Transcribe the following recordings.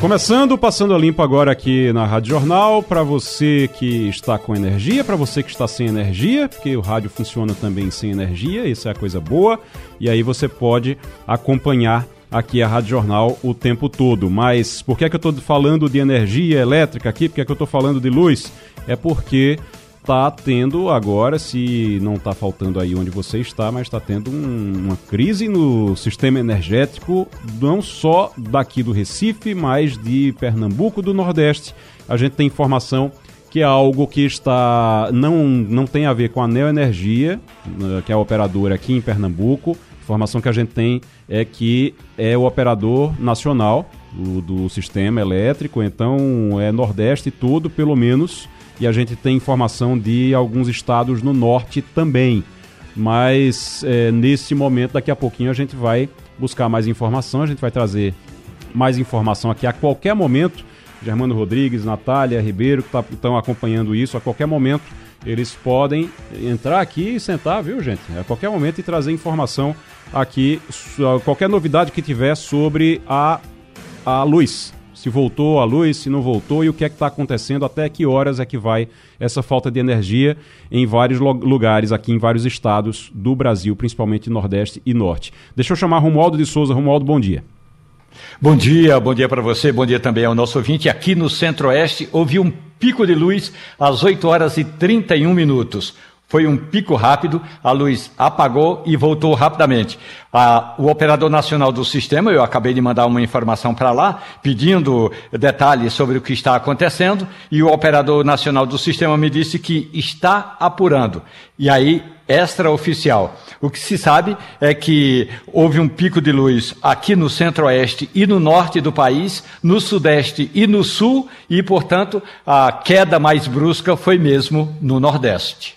Começando, passando a limpo agora aqui na Rádio Jornal, para você que está com energia, para você que está sem energia, porque o rádio funciona também sem energia, isso é a coisa boa, e aí você pode acompanhar aqui a Rádio Jornal o tempo todo. Mas por que, é que eu estou falando de energia elétrica aqui? Por que, é que eu estou falando de luz? É porque está tendo agora, se não está faltando aí onde você está, mas está tendo um, uma crise no sistema energético, não só daqui do Recife, mas de Pernambuco, do Nordeste. A gente tem informação que é algo que está não, não tem a ver com a Neoenergia, né, que é a operadora aqui em Pernambuco. Informação que a gente tem é que é o operador nacional do, do sistema elétrico, então é Nordeste tudo, pelo menos e a gente tem informação de alguns estados no norte também. Mas é, nesse momento, daqui a pouquinho, a gente vai buscar mais informação, a gente vai trazer mais informação aqui a qualquer momento. Germano Rodrigues, Natália Ribeiro, que estão tá, acompanhando isso, a qualquer momento eles podem entrar aqui e sentar, viu, gente? A qualquer momento e trazer informação aqui, qualquer novidade que tiver sobre a, a luz, se voltou a luz, se não voltou e o que é que está acontecendo, até que horas é que vai essa falta de energia em vários lugares, aqui em vários estados do Brasil, principalmente Nordeste e Norte. Deixa eu chamar Romualdo de Souza. Romualdo, bom dia. Bom dia, bom dia para você, bom dia também ao nosso ouvinte. Aqui no Centro-Oeste houve um pico de luz às 8 horas e 31 minutos. Foi um pico rápido, a luz apagou e voltou rapidamente. A, o operador nacional do sistema, eu acabei de mandar uma informação para lá, pedindo detalhes sobre o que está acontecendo, e o operador nacional do sistema me disse que está apurando. E aí, extraoficial. O que se sabe é que houve um pico de luz aqui no centro-oeste e no norte do país, no sudeste e no sul, e, portanto, a queda mais brusca foi mesmo no nordeste.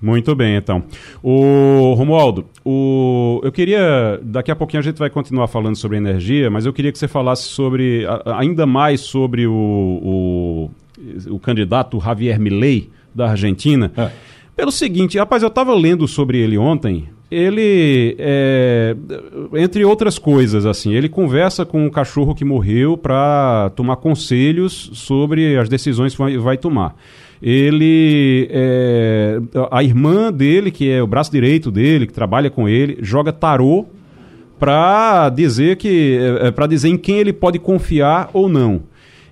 Muito bem, então. O Romualdo, o... eu queria. Daqui a pouquinho a gente vai continuar falando sobre energia, mas eu queria que você falasse sobre. ainda mais sobre o, o, o candidato Javier Milei, da Argentina. É. Pelo seguinte, rapaz, eu estava lendo sobre ele ontem. Ele, é, entre outras coisas, assim, ele conversa com um cachorro que morreu para tomar conselhos sobre as decisões que vai, vai tomar ele é, a irmã dele, que é o braço direito dele, que trabalha com ele, joga tarô para dizer que é, é para dizer em quem ele pode confiar ou não.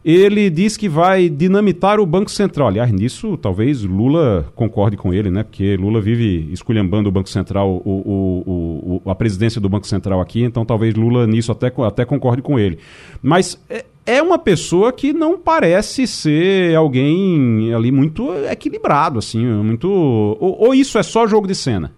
Ele diz que vai dinamitar o Banco Central. Aliás, nisso talvez Lula concorde com ele, né? Porque Lula vive esculhambando o Banco Central, o, o, o, a presidência do Banco Central aqui, então talvez Lula nisso até, até concorde com ele. Mas é, é uma pessoa que não parece ser alguém ali muito equilibrado, assim, muito. Ou, ou, isso é só jogo de cena?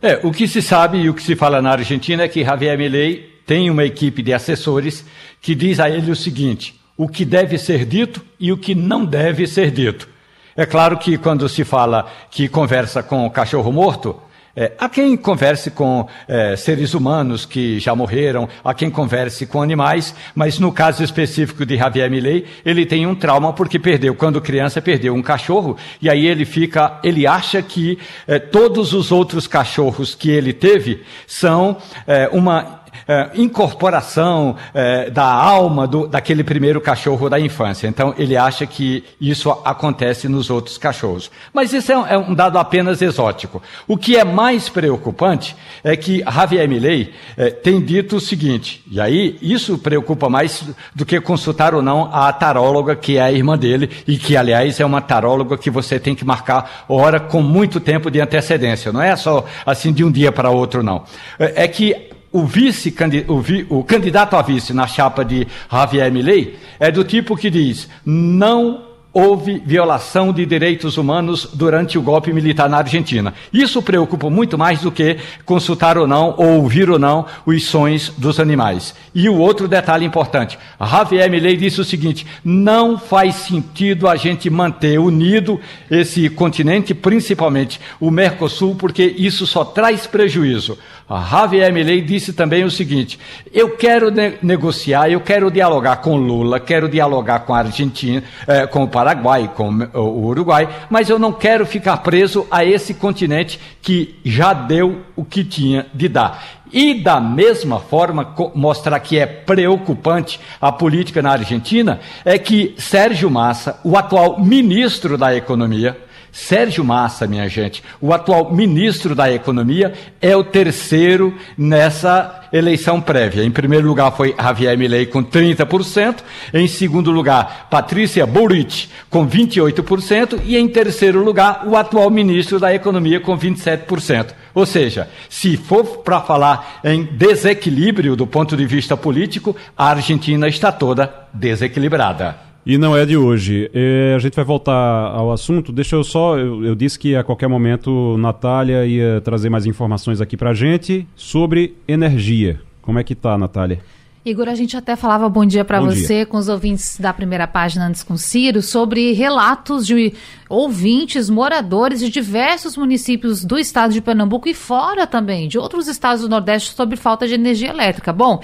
É, o que se sabe e o que se fala na Argentina é que Javier Milei tem uma equipe de assessores que diz a ele o seguinte: o que deve ser dito e o que não deve ser dito. É claro que quando se fala que conversa com o cachorro morto, é, há quem converse com é, seres humanos que já morreram, há quem converse com animais, mas no caso específico de Javier Milei, ele tem um trauma porque perdeu, quando criança, perdeu um cachorro, e aí ele fica, ele acha que é, todos os outros cachorros que ele teve são é, uma é, incorporação é, da alma do, daquele primeiro cachorro da infância. Então, ele acha que isso acontece nos outros cachorros. Mas isso é um, é um dado apenas exótico. O que é mais preocupante é que Javier Milei é, tem dito o seguinte, e aí isso preocupa mais do que consultar ou não a taróloga, que é a irmã dele, e que, aliás, é uma taróloga que você tem que marcar hora com muito tempo de antecedência. Não é só assim de um dia para outro, não. É, é que o vice o, vi, o candidato a vice na chapa de Javier Milei é do tipo que diz: não houve violação de direitos humanos durante o golpe militar na Argentina. Isso preocupa muito mais do que consultar ou não, ou ouvir ou não, os sons dos animais. E o outro detalhe importante: Javier Milei disse o seguinte: não faz sentido a gente manter unido esse continente, principalmente o Mercosul, porque isso só traz prejuízo. A Javier Milei disse também o seguinte: eu quero ne negociar, eu quero dialogar com Lula, quero dialogar com a Argentina, eh, com o Paraguai, com o Uruguai, mas eu não quero ficar preso a esse continente que já deu o que tinha de dar. E da mesma forma, mostrar que é preocupante a política na Argentina, é que Sérgio Massa, o atual ministro da Economia, Sérgio Massa, minha gente, o atual ministro da Economia, é o terceiro nessa eleição prévia. Em primeiro lugar foi Javier Milei com 30%, em segundo lugar Patrícia Burrich com 28% e em terceiro lugar o atual ministro da Economia com 27%. Ou seja, se for para falar em desequilíbrio do ponto de vista político, a Argentina está toda desequilibrada. E não é de hoje. É, a gente vai voltar ao assunto. Deixa eu só. Eu, eu, disse que a qualquer momento Natália ia trazer mais informações aqui pra gente sobre energia. Como é que tá, Natália? Igor, a gente até falava bom dia para você dia. com os ouvintes da primeira página antes com Ciro sobre relatos de ouvintes, moradores de diversos municípios do estado de Pernambuco e fora também, de outros estados do Nordeste sobre falta de energia elétrica. Bom,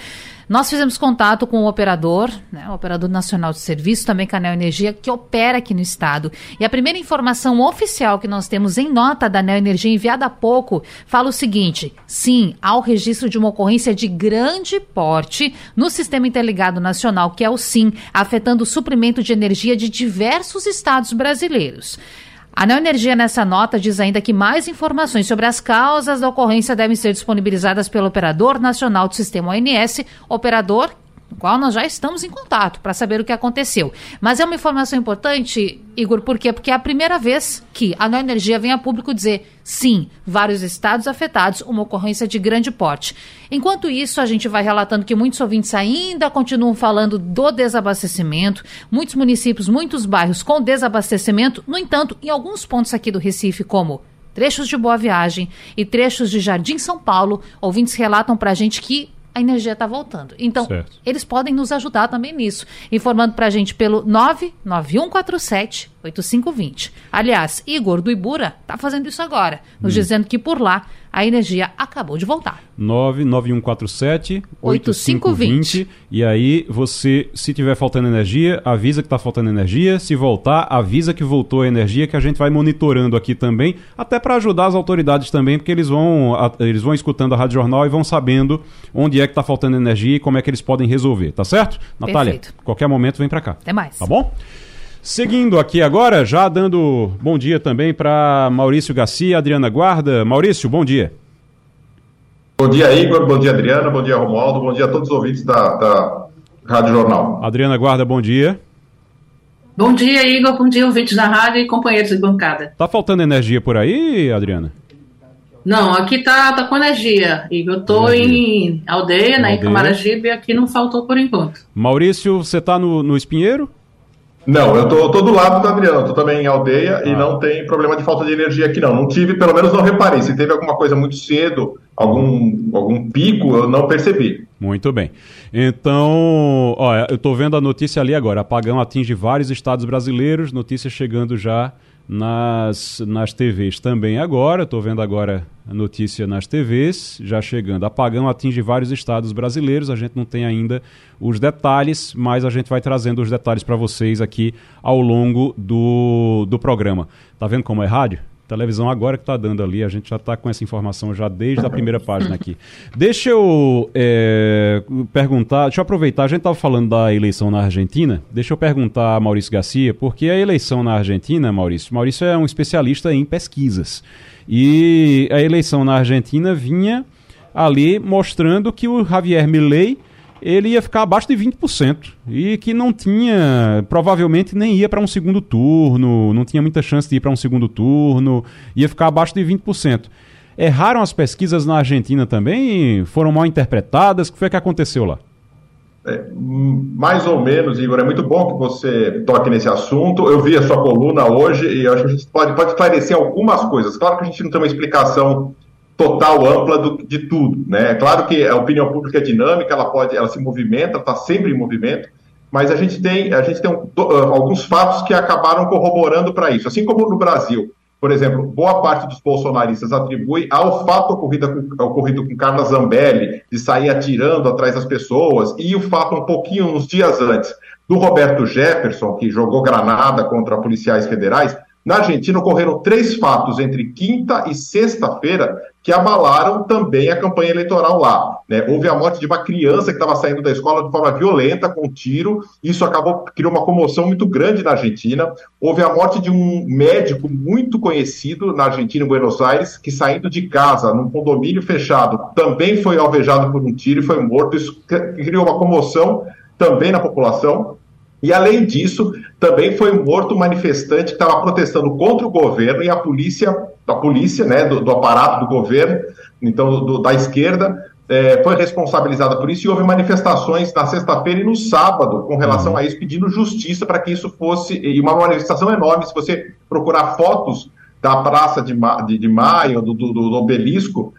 nós fizemos contato com o operador, né, o operador nacional de serviço, também Canel Energia, que opera aqui no estado. E a primeira informação oficial que nós temos em nota da Neo Energia enviada há pouco fala o seguinte: sim, há o registro de uma ocorrência de grande porte no Sistema Interligado Nacional, que é o SIM, afetando o suprimento de energia de diversos estados brasileiros. A Neoenergia, nessa nota, diz ainda que mais informações sobre as causas da ocorrência devem ser disponibilizadas pelo Operador Nacional do Sistema ONS, operador no qual nós já estamos em contato para saber o que aconteceu. Mas é uma informação importante, Igor, por quê? Porque é a primeira vez que a Nova Energia vem a público dizer sim, vários estados afetados, uma ocorrência de grande porte. Enquanto isso, a gente vai relatando que muitos ouvintes ainda continuam falando do desabastecimento, muitos municípios, muitos bairros com desabastecimento. No entanto, em alguns pontos aqui do Recife, como trechos de Boa Viagem e trechos de Jardim São Paulo, ouvintes relatam para a gente que a energia está voltando. Então, certo. eles podem nos ajudar também nisso, informando para a gente pelo 99147 8520. Aliás, Igor do Ibura está fazendo isso agora, nos hum. dizendo que por lá a energia acabou de voltar. 99147 8520. E aí você, se tiver faltando energia, avisa que está faltando energia. Se voltar, avisa que voltou a energia, que a gente vai monitorando aqui também, até para ajudar as autoridades também, porque eles vão, eles vão escutando a Rádio Jornal e vão sabendo onde é que está faltando energia e como é que eles podem resolver, tá certo? Natália, Perfeito. qualquer momento vem para cá. Até mais. Tá bom? Seguindo aqui agora, já dando bom dia também para Maurício Garcia e Adriana Guarda. Maurício, bom dia. Bom dia, Igor. Bom dia, Adriana. Bom dia, Romualdo. Bom dia a todos os ouvintes da, da Rádio Jornal. Adriana Guarda, bom dia. Bom dia, Igor. Bom dia, ouvintes da rádio e companheiros de bancada. Tá faltando energia por aí, Adriana? Não, aqui tá, tá com energia, Igor. Eu tô energia. em aldeia, né, aldeia. em Camaragibe, e aqui não faltou por enquanto. Maurício, você tá no, no Espinheiro? Não, eu tô, tô do lado do Adriano, tô também em aldeia ah. e não tem problema de falta de energia aqui não. Não tive, pelo menos não reparei. Se teve alguma coisa muito cedo, algum, algum pico, eu não percebi. Muito bem. Então, olha, eu tô vendo a notícia ali agora. Apagão atinge vários estados brasileiros, notícia chegando já nas, nas TVs também agora. Estou vendo agora a notícia nas TVs, já chegando. Apagão atinge vários estados brasileiros. A gente não tem ainda os detalhes, mas a gente vai trazendo os detalhes para vocês aqui ao longo do, do programa. Tá vendo como é rádio? Televisão agora que está dando ali, a gente já está com essa informação já desde a primeira página aqui. Deixa eu é, perguntar, deixa eu aproveitar, a gente estava falando da eleição na Argentina, deixa eu perguntar a Maurício Garcia, porque a eleição na Argentina, Maurício, Maurício é um especialista em pesquisas, e a eleição na Argentina vinha ali mostrando que o Javier Milei ele ia ficar abaixo de 20% e que não tinha, provavelmente nem ia para um segundo turno, não tinha muita chance de ir para um segundo turno, ia ficar abaixo de 20%. Erraram as pesquisas na Argentina também? Foram mal interpretadas? O que foi que aconteceu lá? É, mais ou menos, Igor, é muito bom que você toque nesse assunto. Eu vi a sua coluna hoje e acho que a gente pode, pode esclarecer algumas coisas. Claro que a gente não tem uma explicação total, ampla do, de tudo. Né? É claro que a opinião pública é dinâmica, ela pode, ela se movimenta, está sempre em movimento, mas a gente tem, a gente tem um, alguns fatos que acabaram corroborando para isso. Assim como no Brasil, por exemplo, boa parte dos bolsonaristas atribui ao fato ocorrido com, ocorrido com Carla Zambelli, de sair atirando atrás das pessoas, e o fato um pouquinho, uns dias antes, do Roberto Jefferson, que jogou granada contra policiais federais, na Argentina ocorreram três fatos entre quinta e sexta-feira que abalaram também a campanha eleitoral lá. Né? Houve a morte de uma criança que estava saindo da escola de forma violenta, com um tiro. Isso acabou criou uma comoção muito grande na Argentina. Houve a morte de um médico muito conhecido na Argentina, em Buenos Aires, que saindo de casa, num condomínio fechado, também foi alvejado por um tiro e foi morto. Isso criou uma comoção também na população. E além disso, também foi morto um manifestante que estava protestando contra o governo e a polícia, a polícia, né, do, do aparato do governo, então do, da esquerda, é, foi responsabilizada por isso e houve manifestações na sexta-feira e no sábado com relação uhum. a isso, pedindo justiça para que isso fosse, e uma manifestação enorme, se você procurar fotos da Praça de, Ma, de, de Maio, do, do, do obelisco,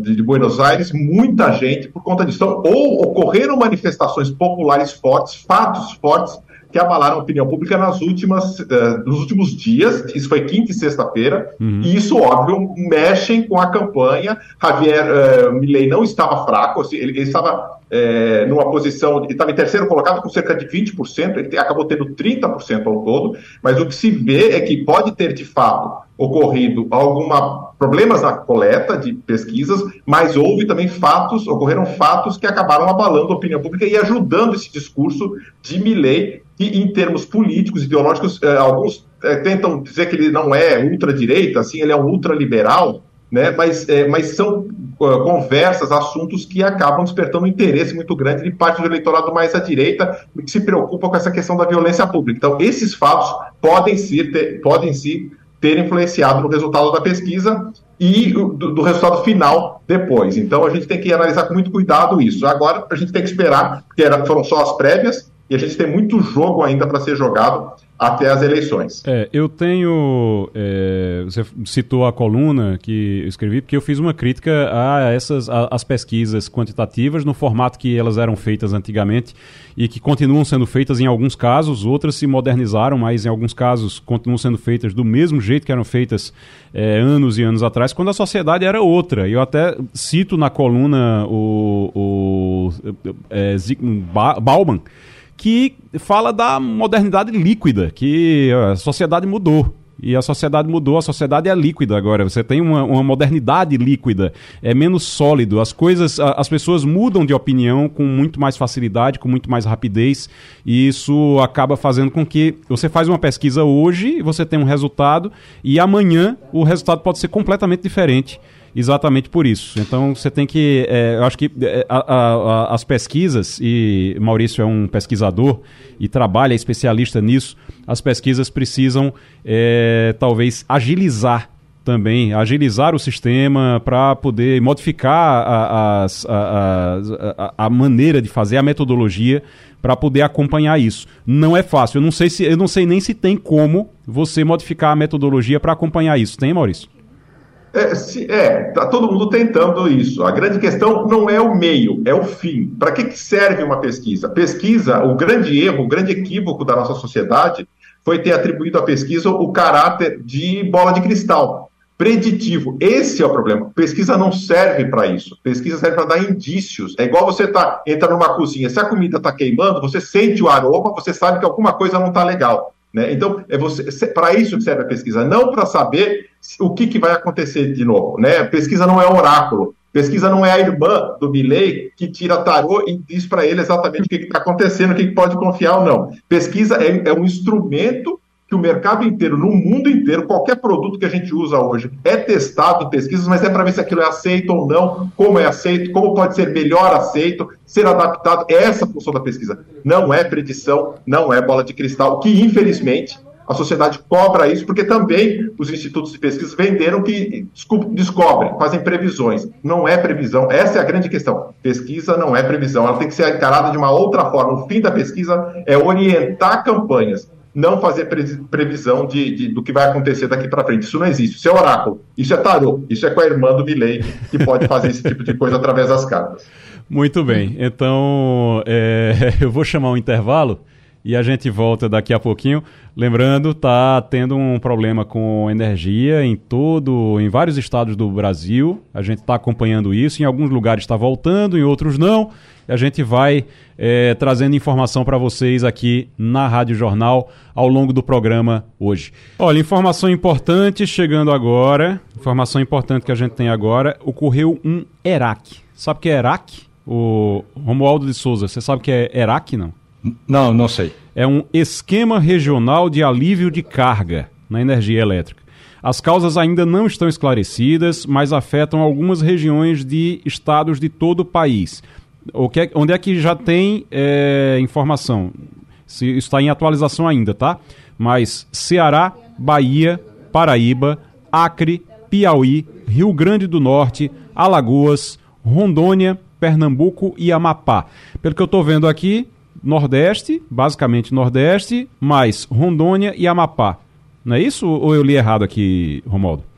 de, de, Buenos Aires, muita gente por conta disso. Então, ou ocorreram manifestações populares fortes, fatos fortes, que abalaram a opinião pública nas últimas, uh, nos últimos dias, isso foi quinta e sexta-feira, uhum. e isso, óbvio, mexem com a campanha. Javier uh, Milei não estava fraco, assim, ele, ele estava é, numa posição, estava em terceiro colocado com cerca de 20%, ele acabou tendo 30% ao todo, mas o que se vê é que pode ter de fato ocorrido alguma problemas na coleta de pesquisas, mas houve também fatos, ocorreram fatos que acabaram abalando a opinião pública e ajudando esse discurso de Milley, que em termos políticos, ideológicos, eh, alguns eh, tentam dizer que ele não é ultradireita, assim, ele é um ultraliberal, né? mas, eh, mas são uh, conversas, assuntos que acabam despertando um interesse muito grande de parte do eleitorado mais à direita, que se preocupa com essa questão da violência pública. Então, esses fatos podem, ser, ter, podem sim ter influenciado no resultado da pesquisa e do, do, resultado final depois. Então a gente tem que analisar com muito cuidado isso. Agora a gente tem que esperar, porque era, foram só as prévias, e a gente tem muito jogo ainda para ser jogado até as eleições. É, eu tenho. É, você citou a coluna que eu escrevi, porque eu fiz uma crítica a essas a, as pesquisas quantitativas no formato que elas eram feitas antigamente e que continuam sendo feitas em alguns casos, outras se modernizaram, mas em alguns casos continuam sendo feitas do mesmo jeito que eram feitas é, anos e anos atrás, quando a sociedade era outra. Eu até cito na coluna o, o é, Bauman que fala da modernidade líquida, que a sociedade mudou. E a sociedade mudou, a sociedade é líquida agora. Você tem uma, uma, modernidade líquida, é menos sólido. As coisas, as pessoas mudam de opinião com muito mais facilidade, com muito mais rapidez. E isso acaba fazendo com que você faz uma pesquisa hoje, você tem um resultado, e amanhã o resultado pode ser completamente diferente exatamente por isso. Então você tem que. É, eu acho que é, a, a, as pesquisas, e Maurício é um pesquisador e trabalha, é especialista nisso, as pesquisas precisam é, talvez agilizar também, agilizar o sistema para poder modificar a, a, a, maneira de fazer, a metodologia para poder acompanhar isso. Não é fácil. Eu não sei se eu não sei nem se tem como você modificar a metodologia para acompanhar isso. Tem, Maurício? É, se, é, tá todo mundo tentando isso. A grande questão não é o meio, é o fim. Para que, que serve uma pesquisa? Pesquisa, o grande erro, o grande equívoco da nossa sociedade foi ter atribuído à pesquisa o caráter de bola de cristal, preditivo. Esse é o problema. Pesquisa não serve para isso. Pesquisa serve para dar indícios. É igual você tá entra numa cozinha, se a comida está queimando, você sente o aroma, você sabe que alguma coisa não está legal. Né? Então, é você para isso que serve a pesquisa, não para saber o que, que vai acontecer de novo. Né? Pesquisa não é oráculo. Pesquisa não é a irmã do Milley que tira tarô e diz para ele exatamente o que está acontecendo, o que, que, pode confiar ou não. Pesquisa é, é um instrumento que o mercado inteiro, no mundo inteiro, qualquer produto que a gente usa hoje é testado pesquisas, mas é para ver se aquilo é aceito ou não, como é aceito, como pode ser melhor aceito, ser adaptado. É essa a função da pesquisa. Não é predição, não é bola de cristal, que infelizmente a sociedade cobra isso, porque também os institutos de pesquisa venderam que descobrem, fazem previsões. Não é previsão, essa é a grande questão. Pesquisa não é previsão, ela tem que ser encarada de uma outra forma. O fim da pesquisa é orientar campanhas, não fazer previsão de, de do que vai acontecer daqui para frente. Isso não existe, isso é oráculo, isso é tarô, isso é com a irmã do Milley, que pode fazer esse tipo de coisa através das cartas. Muito bem, então é, eu vou chamar um intervalo e a gente volta daqui a pouquinho. Lembrando, tá tendo um problema com energia em todo, em vários estados do Brasil. A gente está acompanhando isso. Em alguns lugares está voltando, em outros não. A gente vai é, trazendo informação para vocês aqui na Rádio Jornal ao longo do programa hoje. Olha, informação importante chegando agora. Informação importante que a gente tem agora. Ocorreu um ERAC. Sabe o que é ERAC? O Romualdo de Souza, você sabe o que é ERAC, não? Não, não sei. É um esquema regional de alívio de carga na energia elétrica. As causas ainda não estão esclarecidas, mas afetam algumas regiões de estados de todo o país. É, onde é que já tem é, informação? Se, está em atualização ainda, tá? Mas Ceará, Bahia, Paraíba, Acre, Piauí, Rio Grande do Norte, Alagoas, Rondônia, Pernambuco e Amapá. Pelo que eu estou vendo aqui, Nordeste, basicamente Nordeste, mais Rondônia e Amapá. Não é isso ou eu li errado aqui, Romualdo?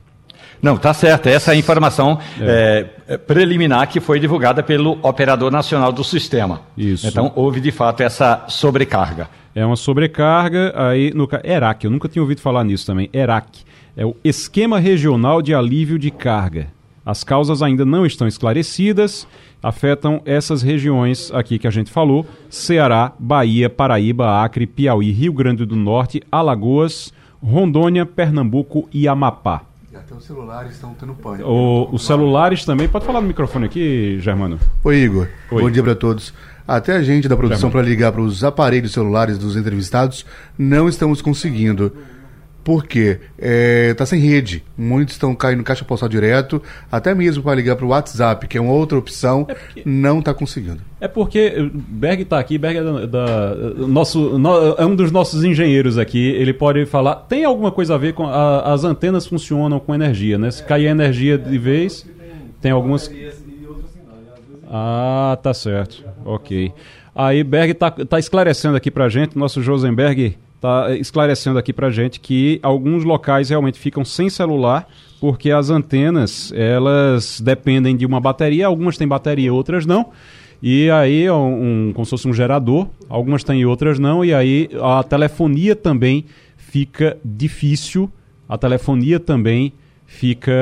Não, tá certo. Essa é a informação é. É, preliminar que foi divulgada pelo Operador Nacional do Sistema. Isso. Então houve de fato essa sobrecarga. É uma sobrecarga aí no ERAC. Eu nunca tinha ouvido falar nisso também. ERAC é o Esquema Regional de Alívio de Carga. As causas ainda não estão esclarecidas afetam essas regiões aqui que a gente falou: Ceará, Bahia, Paraíba, Acre, Piauí, Rio Grande do Norte, Alagoas, Rondônia, Pernambuco e Amapá. E até os celulares estão tendo pânico. O, os celulares também. Pode falar no microfone aqui, Germano. Oi, Igor. Oi. Bom dia para todos. Até a gente da produção para ligar para os aparelhos celulares dos entrevistados não estamos conseguindo. Porque está é, sem rede. Muitos estão caindo caixa postal direto, até mesmo para ligar para o WhatsApp, que é uma outra opção, é porque, não está conseguindo. É porque Berg está aqui, Berg é, da, da, nosso, no, é um dos nossos engenheiros aqui. Ele pode falar. Tem alguma coisa a ver com. A, as antenas funcionam com energia, né? Se cair a energia de vez, tem algumas. Ah, tá certo. Ok. Aí Berg está tá esclarecendo aqui para gente, nosso Josenberg está esclarecendo aqui para gente que alguns locais realmente ficam sem celular porque as antenas elas dependem de uma bateria, algumas têm bateria, outras não. E aí, um, como se fosse um gerador, algumas têm e outras não, e aí a telefonia também fica difícil, a telefonia também fica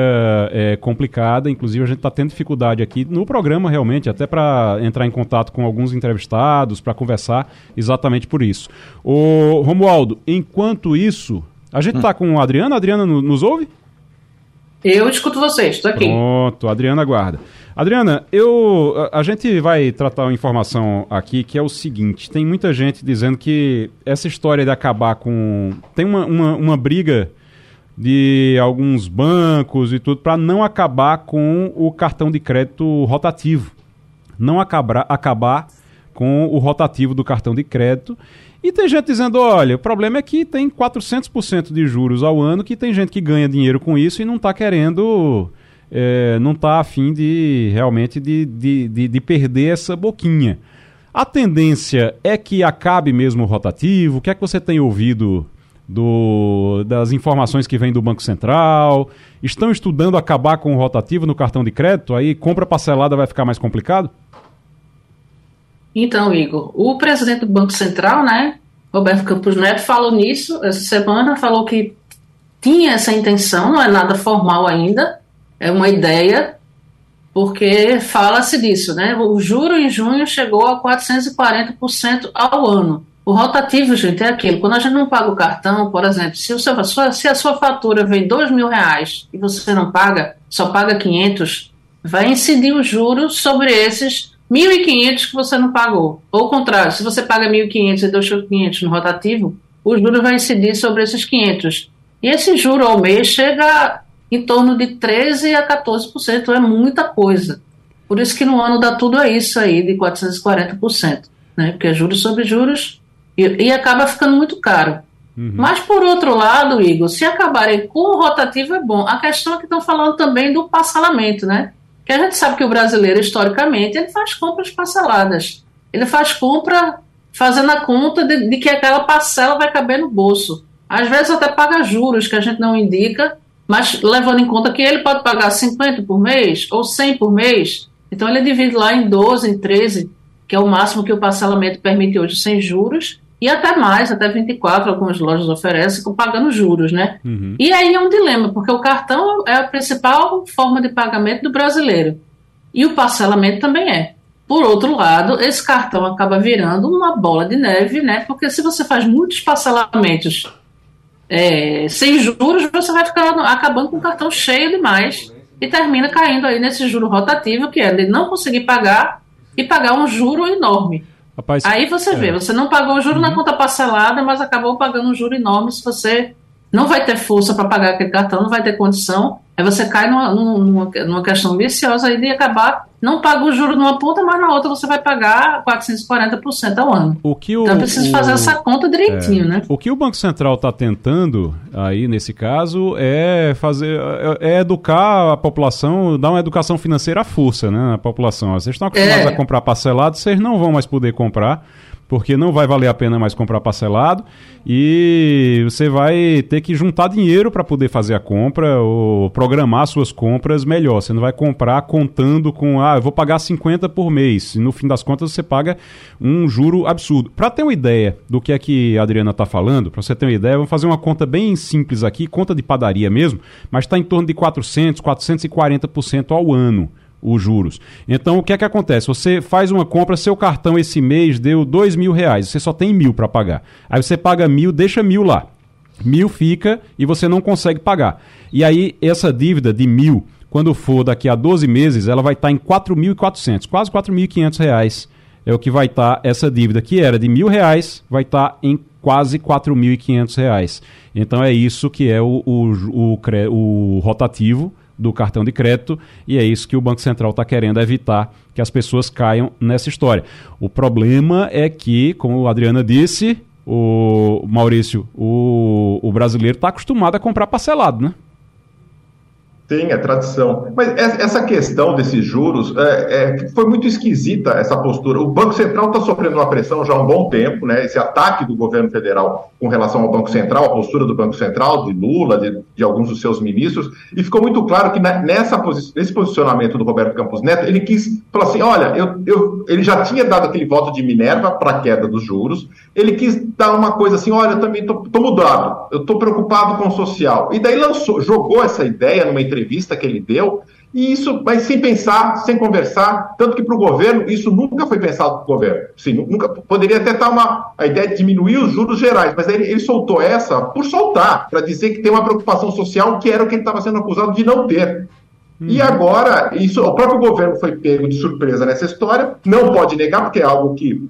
é, complicada. Inclusive, a gente está tendo dificuldade aqui no programa, realmente, até para entrar em contato com alguns entrevistados, para conversar exatamente por isso. O Romualdo, enquanto isso, a gente está com a Adriana. A Adriana nos ouve? Eu escuto vocês, estou aqui. Pronto, Adriana aguarda. Adriana, eu, a, a, gente vai tratar uma informação aqui que é o seguinte: tem muita gente dizendo que essa história de acabar com. Tem uma, uma, uma briga de alguns bancos e tudo para não acabar com o cartão de crédito rotativo. Não acabar, acabar com o rotativo do cartão de crédito. E tem gente dizendo, olha, o problema é que tem 400% de juros ao ano, que tem gente que ganha dinheiro com isso e não está querendo, é, não está afim de realmente de, de, de, de perder essa boquinha. A tendência é que acabe mesmo o rotativo? O que é que você tem ouvido do, das informações que vêm do Banco Central? Estão estudando acabar com o rotativo no cartão de crédito? Aí compra parcelada vai ficar mais complicado? Então, Igor, o presidente do Banco Central, né, Roberto Campos Neto, falou nisso essa semana, falou que tinha essa intenção, não é nada formal ainda, é uma ideia, porque fala-se disso, né? O juro em junho chegou a 440% ao ano. O rotativo, gente, é aquilo. Quando a gente não paga o cartão, por exemplo, se, o seu, se a sua fatura vem dois mil reais e você não paga, só paga 500, vai incidir os juros sobre esses 1.500 que você não pagou. Ou ao contrário, se você paga 1.500 e deixou 500 no rotativo, o juro vai incidir sobre esses 500. E esse juro ao mês chega em torno de 13% a 14%, é muita coisa. Por isso que no ano dá tudo a isso aí, de 440%. Né? Porque é juros sobre juros e, e acaba ficando muito caro. Uhum. Mas, por outro lado, Igor, se acabarem com o rotativo é bom. A questão é que estão falando também do parcelamento, né? Que a gente sabe que o brasileiro, historicamente, ele faz compras parceladas. Ele faz compra fazendo a conta de, de que aquela parcela vai caber no bolso. Às vezes até paga juros, que a gente não indica, mas levando em conta que ele pode pagar 50 por mês ou 100 por mês, então ele divide lá em 12, em 13, que é o máximo que o parcelamento permite hoje sem juros, e até mais, até 24, algumas lojas oferecem, pagando juros, né? Uhum. E aí é um dilema, porque o cartão é a principal forma de pagamento do brasileiro. E o parcelamento também é. Por outro lado, esse cartão acaba virando uma bola de neve, né? Porque se você faz muitos parcelamentos é, sem juros, você vai ficar acabando com o cartão cheio demais e termina caindo aí nesse juro rotativo, que é de não conseguir pagar e pagar um juro enorme. Rapaz, aí você é. vê, você não pagou o juro uhum. na conta parcelada, mas acabou pagando um juro enorme se você não vai ter força para pagar aquele cartão, não vai ter condição, aí você cai numa, numa, numa questão viciosa aí de acabar, não paga o juro numa ponta, mas na outra você vai pagar 440% ao ano. O que o, então precisa fazer essa conta direitinho, é, né? O que o Banco Central está tentando aí nesse caso é fazer é, é, educar a população, dar uma educação financeira à força, né? A população. Vocês estão acostumados é. a comprar parcelado, vocês não vão mais poder comprar porque não vai valer a pena mais comprar parcelado e você vai ter que juntar dinheiro para poder fazer a compra ou programar suas compras melhor. Você não vai comprar contando com, ah, eu vou pagar 50 por mês. E no fim das contas você paga um juro absurdo. Para ter uma ideia do que é que a Adriana está falando, para você ter uma ideia, vamos fazer uma conta bem simples aqui, conta de padaria mesmo, mas está em torno de 400, 440% ao ano os juros. Então, o que é que acontece? Você faz uma compra, seu cartão esse mês deu dois mil reais, você só tem mil para pagar. Aí você paga mil, deixa mil lá. Mil fica e você não consegue pagar. E aí, essa dívida de mil, quando for daqui a 12 meses, ela vai estar tá em 4.400, quase 4.500 reais. É o que vai estar tá essa dívida, que era de mil reais, vai estar tá em quase 4.500 reais. Então é isso que é o, o, o, o rotativo do cartão de crédito e é isso que o Banco Central está querendo evitar que as pessoas caiam nessa história. O problema é que, como a Adriana disse, o Maurício, o, o brasileiro está acostumado a comprar parcelado, né? Sim, é tradição. Mas essa questão desses juros é, é, foi muito esquisita essa postura. O Banco Central está sofrendo uma pressão já há um bom tempo, né? Esse ataque do governo federal com relação ao Banco Central, a postura do Banco Central, de Lula, de, de alguns dos seus ministros, e ficou muito claro que nessa nesse posicionamento do Roberto Campos Neto, ele quis falar assim: olha, eu, eu, ele já tinha dado aquele voto de Minerva para a queda dos juros, ele quis dar uma coisa assim: olha, eu também estou mudado, eu estou preocupado com o social. E daí lançou, jogou essa ideia numa entrevista que ele deu, e isso, mas sem pensar, sem conversar, tanto que para o governo, isso nunca foi pensado para o governo. Sim, nunca, poderia até estar uma, a ideia de diminuir os juros gerais, mas ele, ele soltou essa por soltar, para dizer que tem uma preocupação social que era o que ele estava sendo acusado de não ter. Uhum. E agora, isso, o próprio governo foi pego de surpresa nessa história, não pode negar, porque é algo que,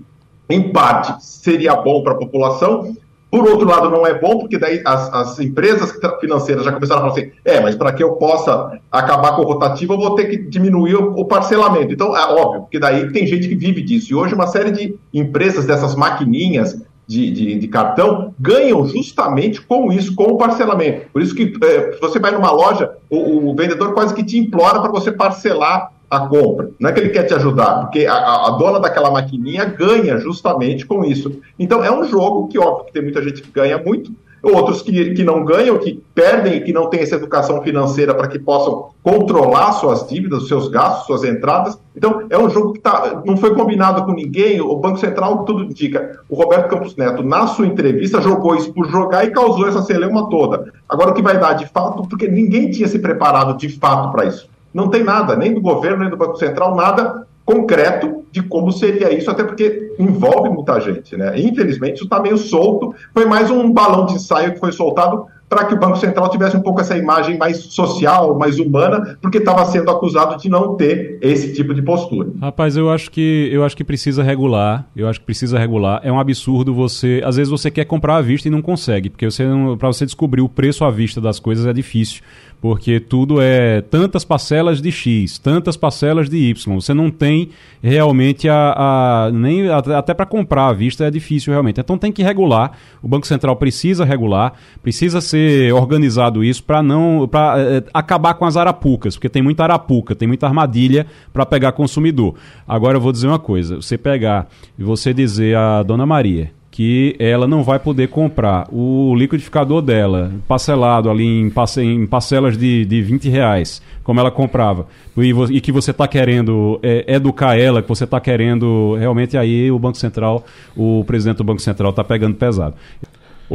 em parte, seria bom para a população, por outro lado, não é bom, porque daí as, as empresas financeiras já começaram a falar assim: é, mas para que eu possa acabar com o rotativo, eu vou ter que diminuir o, o, parcelamento. Então, é óbvio, porque daí tem gente que vive disso. E hoje, uma série de empresas dessas maquininhas de, de, de cartão ganham justamente com isso, com o parcelamento. Por isso que é, você vai numa loja, o, o vendedor quase que te implora para você parcelar a compra. Não é que ele quer te ajudar, porque a, a, dona daquela maquininha ganha justamente com isso. Então é um jogo que, óbvio, que tem muita gente que ganha muito, outros que, que não ganham, que perdem, que não têm essa educação financeira para que possam controlar suas dívidas, seus gastos, suas entradas. Então, é um jogo que tá, não foi combinado com ninguém. O Banco Central, tudo indica. O Roberto Campos Neto, na sua entrevista, jogou isso por jogar e causou essa celeuma toda. Agora, o que vai dar de fato, porque ninguém tinha se preparado de fato para isso. Não tem nada, nem do governo, nem do Banco Central, nada concreto de como seria isso, até porque envolve muita gente, né? Infelizmente, isso está meio solto. Foi mais um balão de ensaio que foi soltado para que o Banco Central tivesse um pouco essa imagem mais social, mais humana, porque estava sendo acusado de não ter esse tipo de postura. Rapaz, eu acho que eu acho que precisa regular. Eu acho que precisa regular. É um absurdo você, às vezes você quer comprar à vista e não consegue, porque você para você descobrir o preço à vista das coisas é difícil porque tudo é tantas parcelas de X, tantas parcelas de Y. Você não tem realmente a. a nem Até para comprar à vista é difícil realmente. Então tem que regular. O Banco Central precisa regular, precisa ser organizado isso para não. para é, eh, acabar com as arapucas, porque tem muita arapuca, tem muita armadilha para pegar consumidor. Agora eu vou dizer uma coisa: você pegar e você dizer a dona Maria que ela não vai poder comprar o liquidificador dela parcelado ali em, em parcelas de, de 20 reais, como ela comprava, e, e que você está querendo é, educar ela, que você está querendo realmente aí o Banco Central, o presidente do Banco Central está pegando pesado.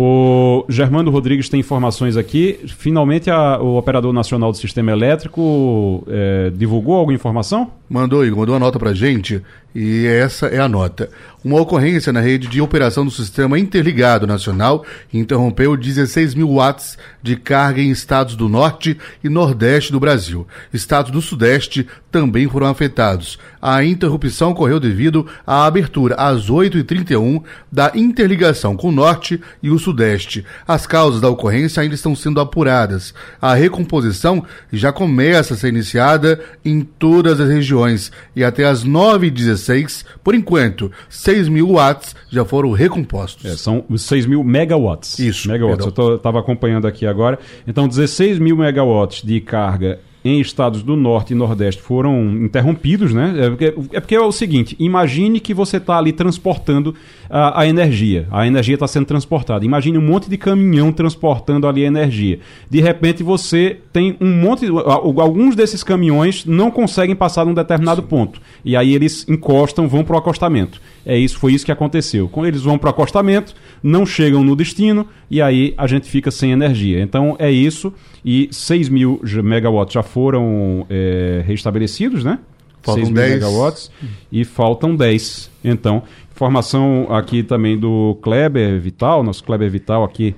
O Germando Rodrigues tem informações aqui. Finalmente, a, o Operador Nacional do Sistema Elétrico é, divulgou alguma informação? Mandou, Igor, mandou uma nota para gente e essa é a nota. Uma ocorrência na rede de operação do Sistema Interligado Nacional interrompeu 16 mil watts de carga em estados do Norte e Nordeste do Brasil. Estados do Sudeste também foram afetados. A interrupção ocorreu devido à abertura às 8h31 da interligação com o Norte e o Sudeste. As causas da ocorrência ainda estão sendo apuradas. A recomposição já começa a ser iniciada em todas as regiões e até às 9h16, por enquanto, 6 mil watts já foram recompostos. É, são 6 mil megawatts. Isso. Megawatts. Perdão. Eu estava acompanhando aqui agora. Então, 16 mil megawatts de carga em estados do norte e nordeste foram interrompidos, né? É porque é, porque é o seguinte: imagine que você está ali transportando a, a, energia. A energia está sendo transportada. Imagine um monte de caminhão transportando ali a energia. De repente você tem um monte. Alguns desses caminhões não conseguem passar num determinado ponto. E aí eles encostam, vão para o acostamento. É isso, foi isso que aconteceu. Quando eles vão para o acostamento, não chegam no destino e aí a gente fica sem energia. Então é isso. E 6 mil megawatts já foram é, restabelecidos, né? Faltam 6 mil 10. megawatts e faltam 10. Então, informação aqui também do Kleber Vital, nosso Kleber Vital aqui,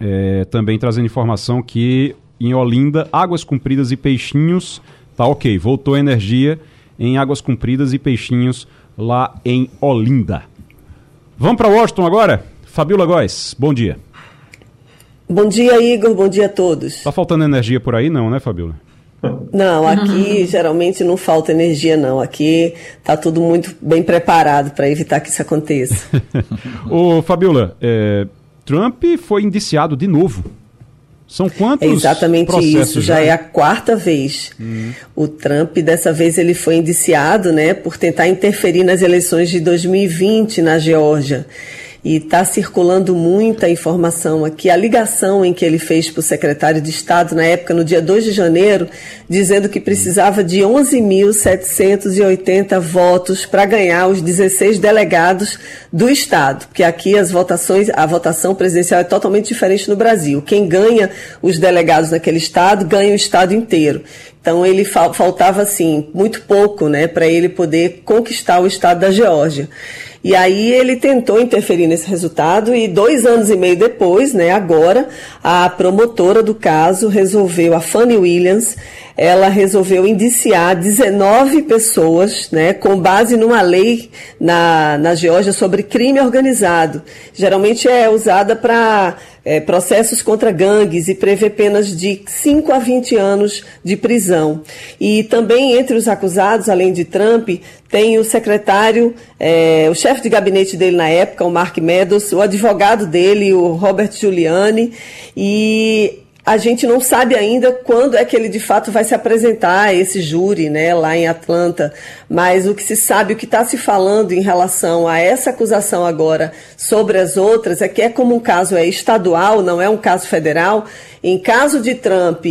é, também trazendo informação que em Olinda, Águas Compridas e Peixinhos, tá ok, voltou a energia em Águas Compridas e Peixinhos lá em Olinda. Vamos para Washington agora? Fabiola Góes, bom dia. Bom dia, Igor. Bom dia a todos. Tá faltando energia por aí, não, né, Fabiola? Não, aqui geralmente não falta energia, não. Aqui está tudo muito bem preparado para evitar que isso aconteça. Ô, Fabiola, é, Trump foi indiciado de novo são quantos? É exatamente isso. Já, já é a quarta vez. Hum. O Trump, dessa vez, ele foi indiciado, né, por tentar interferir nas eleições de 2020 na Geórgia e está circulando muita informação aqui, a ligação em que ele fez para o secretário de Estado na época, no dia 2 de janeiro, dizendo que precisava de 11.780 votos para ganhar os 16 delegados do Estado, porque aqui as votações, a votação presidencial é totalmente diferente no Brasil. Quem ganha os delegados naquele Estado, ganha o Estado inteiro. Então ele faltava assim muito pouco, né, para ele poder conquistar o estado da Geórgia. E aí ele tentou interferir nesse resultado e dois anos e meio depois, né, agora, a promotora do caso resolveu, a Fanny Williams, ela resolveu indiciar 19 pessoas, né, com base numa lei na, na Geórgia sobre crime organizado. Geralmente é usada para é, processos contra gangues e prevê penas de 5 a 20 anos de prisão. E também entre os acusados, além de Trump, tem o secretário, é, o chefe de gabinete dele na época, o Mark Meadows, o advogado dele, o Robert Giuliani, e a gente não sabe ainda quando é que ele de fato vai se apresentar a esse júri, né, lá em Atlanta. Mas o que se sabe, o que está se falando em relação a essa acusação agora sobre as outras é que é como um caso é estadual, não é um caso federal. Em caso de Trump,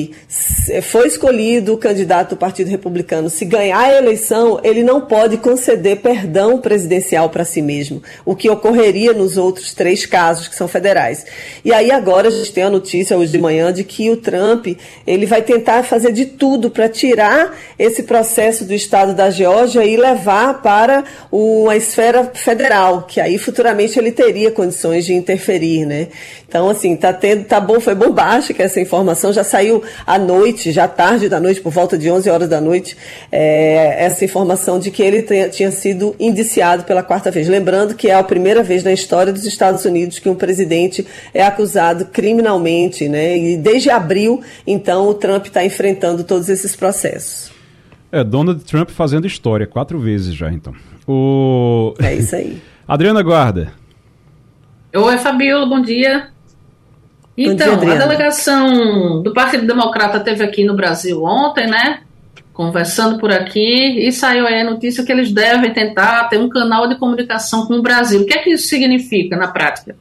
foi escolhido o candidato do Partido Republicano, se ganhar a eleição, ele não pode conceder perdão presidencial para si mesmo, o que ocorreria nos outros três casos que são federais. E aí agora a gente tem a notícia hoje de manhã de que o Trump ele vai tentar fazer de tudo para tirar esse processo do estado da Geórgia e levar para uma esfera federal, que aí futuramente ele teria condições de interferir, né? Então, assim, tá tendo, tá bom, foi bombástica essa informação, já saiu à noite, já tarde da noite, por volta de 11 horas da noite, é, essa informação de que ele tenha, tinha sido indiciado pela quarta vez. Lembrando que é a primeira vez na história dos Estados Unidos que um presidente é acusado criminalmente, né? E desde abril, então, o Trump está enfrentando todos esses processos. É, Donald Trump fazendo história, quatro vezes já, então. O... É isso aí. Adriana Guarda. Oi, Fabiola, bom dia. Então, dia, a delegação do Partido Democrata teve aqui no Brasil ontem, né? Conversando por aqui, e saiu aí a notícia que eles devem tentar ter um canal de comunicação com o Brasil. O que é que isso significa na prática?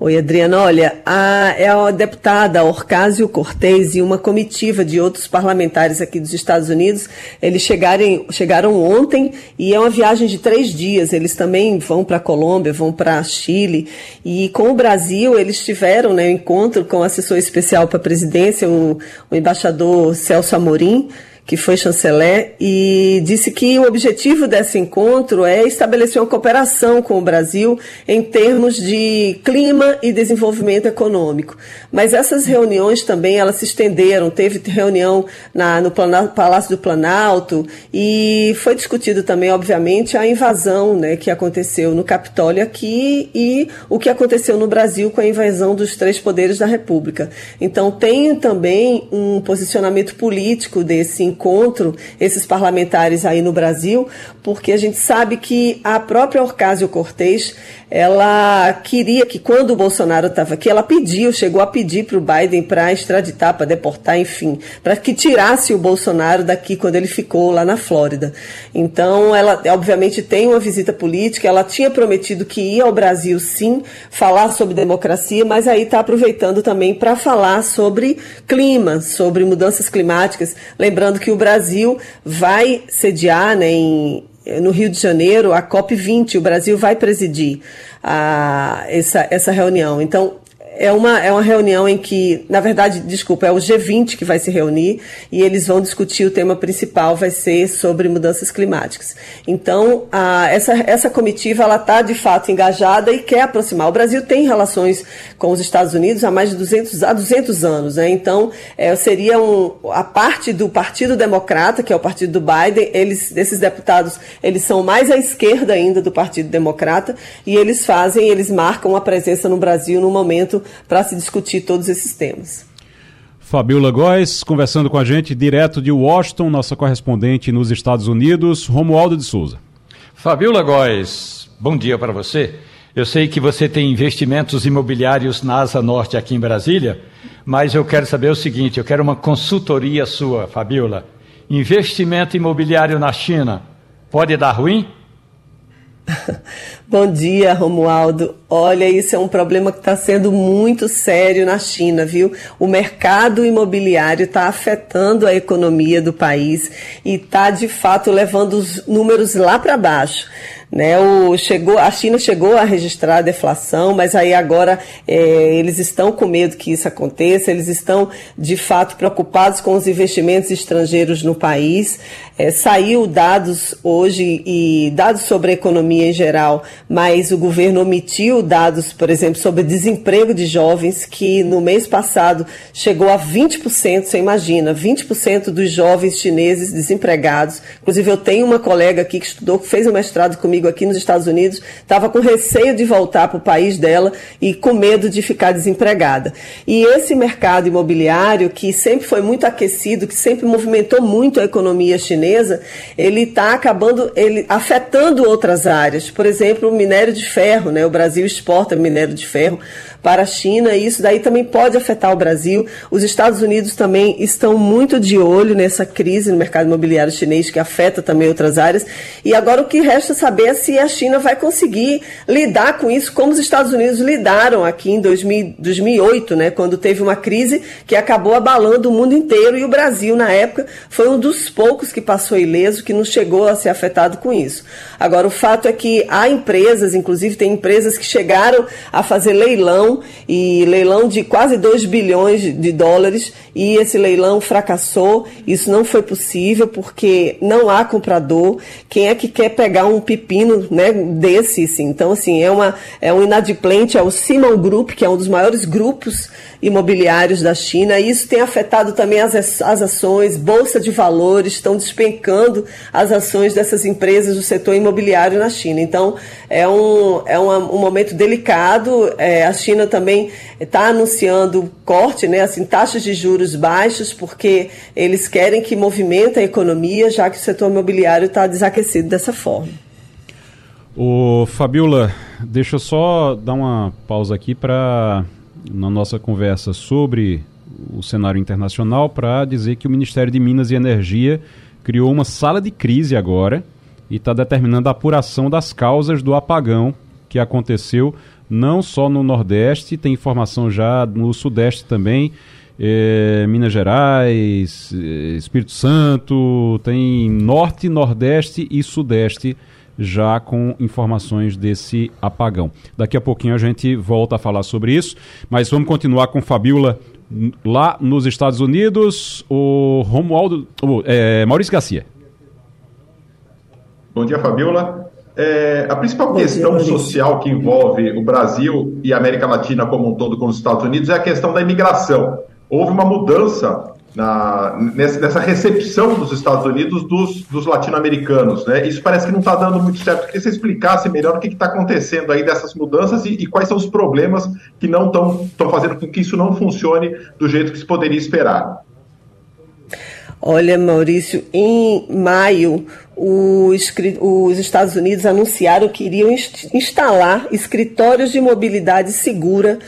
Oi, Adriana. Olha, a, é a deputada Orcásio Cortez e uma comitiva de outros parlamentares aqui dos Estados Unidos. Eles chegarem, chegaram ontem e é uma viagem de três dias. Eles também vão para a Colômbia, vão para Chile. E com o Brasil, eles tiveram né, um encontro com o assessor especial para a presidência, o, o embaixador Celso Amorim que foi chanceler, e disse que o objetivo desse encontro é estabelecer uma cooperação com o Brasil em termos de clima e desenvolvimento econômico. Mas essas reuniões também elas se estenderam, teve reunião na, no Palácio do Planalto e foi discutido também, obviamente, a invasão né, que aconteceu no Capitólio aqui e o que aconteceu no Brasil com a invasão dos três poderes da República. Então tem também um posicionamento político desse encontro encontro esses parlamentares aí no Brasil, porque a gente sabe que a própria Orcásio Cortez, ela queria que quando o Bolsonaro estava aqui, ela pediu, chegou a pedir para o Biden para extraditar, para deportar, enfim, para que tirasse o Bolsonaro daqui quando ele ficou lá na Flórida. Então, ela obviamente tem uma visita política, ela tinha prometido que ia ao Brasil sim, falar sobre democracia, mas aí está aproveitando também para falar sobre clima, sobre mudanças climáticas, lembrando que o Brasil vai sediar né, em, no Rio de Janeiro a COP20, o Brasil vai presidir a, essa, essa reunião. Então, é uma, é uma reunião em que, na verdade, desculpa, é o G20 que vai se reunir e eles vão discutir o tema principal, vai ser sobre mudanças climáticas. Então, a, essa, essa comitiva, ela está, de fato, engajada e quer aproximar. O Brasil tem relações com os Estados Unidos há mais de 200, há 200 anos, né? Então, é, seria um, a parte do Partido Democrata, que é o partido do Biden, eles, esses deputados, eles são mais à esquerda ainda do Partido Democrata e eles fazem, eles marcam a presença no Brasil no momento para se discutir todos esses temas. Fabiola Góes, conversando com a gente direto de Washington, nossa correspondente nos Estados Unidos, Romualdo de Souza. Fabiola Góes, bom dia para você. Eu sei que você tem investimentos imobiliários na Asa Norte aqui em Brasília, mas eu quero saber o seguinte: eu quero uma consultoria sua, Fabiola. Investimento imobiliário na China pode dar ruim? Bom dia, Romualdo. Olha, isso é um problema que está sendo muito sério na China, viu? O mercado imobiliário está afetando a economia do país e está, de fato, levando os números lá para baixo. Né, o, chegou, a China chegou a registrar a deflação, mas aí agora é, eles estão com medo que isso aconteça, eles estão de fato preocupados com os investimentos estrangeiros no país. É, saiu dados hoje e dados sobre a economia em geral, mas o governo omitiu dados, por exemplo, sobre desemprego de jovens, que no mês passado chegou a 20%, você imagina, 20% dos jovens chineses desempregados. Inclusive, eu tenho uma colega aqui que estudou, que fez um mestrado comigo comigo aqui nos Estados Unidos, estava com receio de voltar para o país dela e com medo de ficar desempregada. E esse mercado imobiliário, que sempre foi muito aquecido, que sempre movimentou muito a economia chinesa, ele está acabando, ele afetando outras áreas. Por exemplo, o minério de ferro, né? O Brasil exporta minério de ferro para a China e isso daí também pode afetar o Brasil. Os Estados Unidos também estão muito de olho nessa crise no mercado imobiliário chinês que afeta também outras áreas. E agora o que resta saber ver se a China vai conseguir lidar com isso, como os Estados Unidos lidaram aqui em 2000, 2008, né, quando teve uma crise que acabou abalando o mundo inteiro e o Brasil, na época, foi um dos poucos que passou ileso, que não chegou a ser afetado com isso. Agora, o fato é que há empresas, inclusive tem empresas que chegaram a fazer leilão, e leilão de quase 2 bilhões de dólares, e esse leilão fracassou. Isso não foi possível porque não há comprador. Quem é que quer pegar um pepino né, desse? Assim? Então, assim, é, uma, é um inadimplente, é o Simon Group, que é um dos maiores grupos imobiliários da China. Isso tem afetado também as, as ações, bolsa de valores, estão despencando as ações dessas empresas do setor imobiliário na China. Então, é um, é um, um momento delicado. É, a China também está anunciando corte, né, assim, taxas de juros baixos, porque eles querem que movimente a economia, já que o setor imobiliário está desaquecido dessa forma. O Fabiola, deixa eu só dar uma pausa aqui para na nossa conversa sobre o cenário internacional para dizer que o Ministério de Minas e Energia criou uma sala de crise agora e está determinando a apuração das causas do apagão que aconteceu não só no Nordeste, tem informação já no Sudeste também, é, Minas Gerais, é, Espírito Santo, tem Norte, Nordeste e Sudeste já com informações desse apagão. Daqui a pouquinho a gente volta a falar sobre isso, mas vamos continuar com Fabiola lá nos Estados Unidos, o Romualdo, é, Maurício Garcia. Bom dia, Fabiola. É, a principal Bom questão dia, social que envolve o Brasil e a América Latina como um todo com os Estados Unidos é a questão da imigração. Houve uma mudança na, nessa recepção dos Estados Unidos dos, dos latino-americanos. Né? Isso parece que não está dando muito certo. Queria que você explicasse melhor o que está acontecendo aí dessas mudanças e, e, quais são os problemas que não estão fazendo com que isso não funcione do jeito que se poderia esperar. Olha, Maurício, em maio, os, os, Estados Unidos anunciaram que iriam instalar escritórios de mobilidade segura